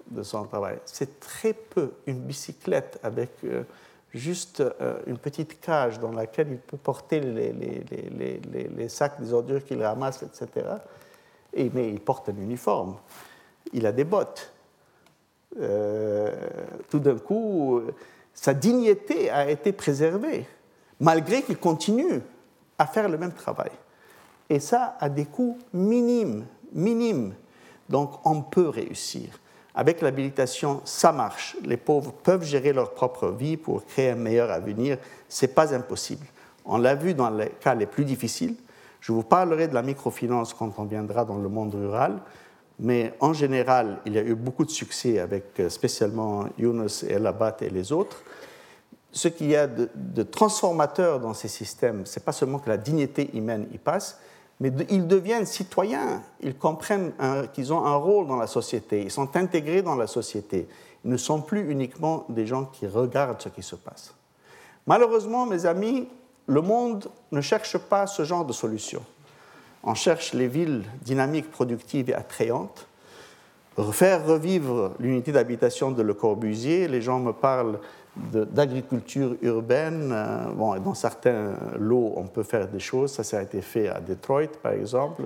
de son travail. C'est très peu une bicyclette avec euh, juste euh, une petite cage dans laquelle il peut porter les, sacs des ordures qu'il ramasse, etc. Et, mais il porte un uniforme, il a des bottes. Euh, tout d'un coup, sa dignité a été préservée, malgré qu'il continue à faire le même travail. Et ça a des coûts minimes, minimes. Donc on peut réussir. Avec l'habilitation, ça marche. Les pauvres peuvent gérer leur propre vie pour créer un meilleur avenir. Ce n'est pas impossible. On l'a vu dans les cas les plus difficiles. Je vous parlerai de la microfinance quand on viendra dans le monde rural, mais en général, il y a eu beaucoup de succès avec euh, spécialement Yunus et Elabat et les autres. Ce qu'il y a de, transformateur dans ces systèmes, ce n'est pas seulement que la dignité humaine y passe, mais ils deviennent citoyens, ils comprennent qu'ils ont un rôle dans la société, ils sont intégrés dans la société, ils ne sont plus uniquement des gens qui regardent ce qui se passe. Malheureusement, mes amis, le monde ne cherche pas ce genre de solution. On cherche les villes dynamiques, productives et attrayantes. Faire revivre l'unité d'habitation de Le Corbusier, les gens me parlent d'agriculture urbaine. Euh, bon, dans certains lots, on peut faire des choses. Ça, ça a été fait à Detroit, par exemple.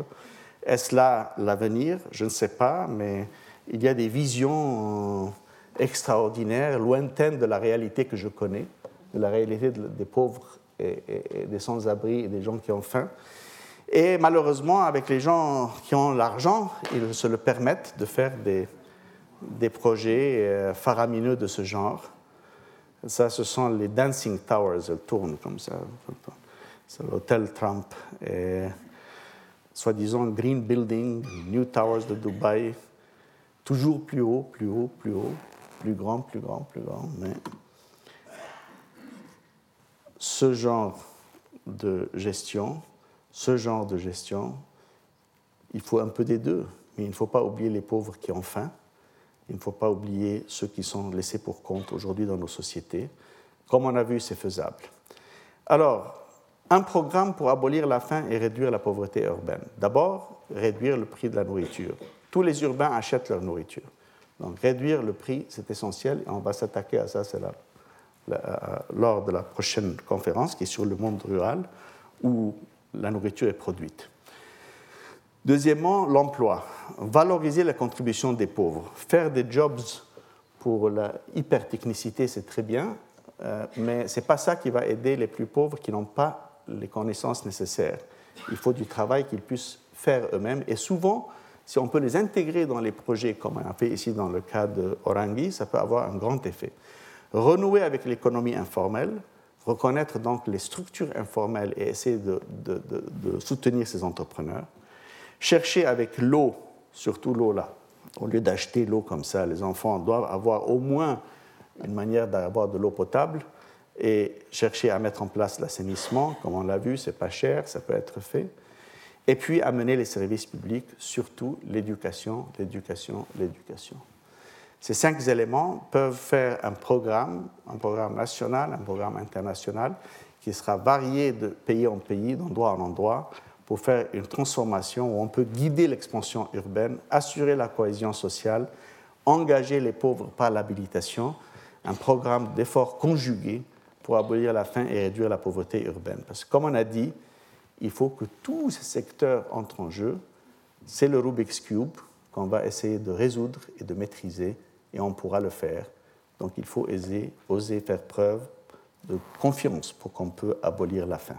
Est-ce là l'avenir? Je ne sais pas, mais il y a des visions euh, extraordinaires, lointaines de la réalité que je connais, de la réalité des pauvres et, des sans-abri et des gens qui ont faim. Et malheureusement, avec les gens qui ont l'argent, ils se le permettent de faire des, projets euh, faramineux de ce genre. Ça, ce sont les Dancing Towers, elles tournent comme ça. C'est l'hôtel Trump. Et soi-disant Green Building, New Towers de Dubaï, toujours plus haut, plus haut, plus haut, plus grand, plus grand, plus grand. Mais ce genre de gestion, ce genre de gestion, il faut un peu des deux, mais il ne faut pas oublier les pauvres qui ont faim, il ne faut pas oublier ceux qui sont laissés pour compte aujourd'hui dans nos sociétés. Comme on a vu, c'est faisable. Alors, un programme pour abolir la faim et réduire la pauvreté urbaine. D'abord, réduire le prix de la nourriture. Tous les urbains achètent leur nourriture. Donc, réduire le prix, c'est essentiel et on va s'attaquer à ça, lors de la prochaine conférence qui est sur le monde rural où la nourriture est produite. Deuxièmement, l'emploi. Valoriser la contribution des pauvres. Faire des jobs pour la hypertechnicité, c'est très bien, euh, mais ce n'est pas ça qui va aider les plus pauvres qui n'ont pas les connaissances nécessaires. Il faut du travail qu'ils puissent faire eux-mêmes. Et souvent, si on peut les intégrer dans les projets, comme on a fait ici dans le cas de Orangi, ça peut avoir un grand effet renouer avec l'économie informelle, reconnaître donc les structures informelles et essayer de, soutenir ces entrepreneurs, chercher avec l'eau, surtout l'eau là, au lieu d'acheter l'eau comme ça, les enfants doivent avoir au moins une manière d'avoir de l'eau potable et chercher à mettre en place l'assainissement, comme on l'a vu, c'est pas cher, ça peut être fait. Et puis amener les services publics, surtout l'éducation, l'éducation, l'éducation. Ces cinq éléments peuvent faire un programme, un programme national, un programme international, qui sera varié de pays en pays, d'endroit en endroit, pour faire une transformation où on peut guider l'expansion urbaine, assurer la cohésion sociale, engager les pauvres par l'habilitation, un programme d'efforts conjugués pour abolir la faim et réduire la pauvreté urbaine. Parce que comme on a dit, il faut que tous ces secteurs entrent en jeu. C'est le Rubik's Cube qu'on va essayer de résoudre et de maîtriser et on pourra le faire. Donc il faut oser, faire preuve de confiance pour qu'on peut abolir la faim.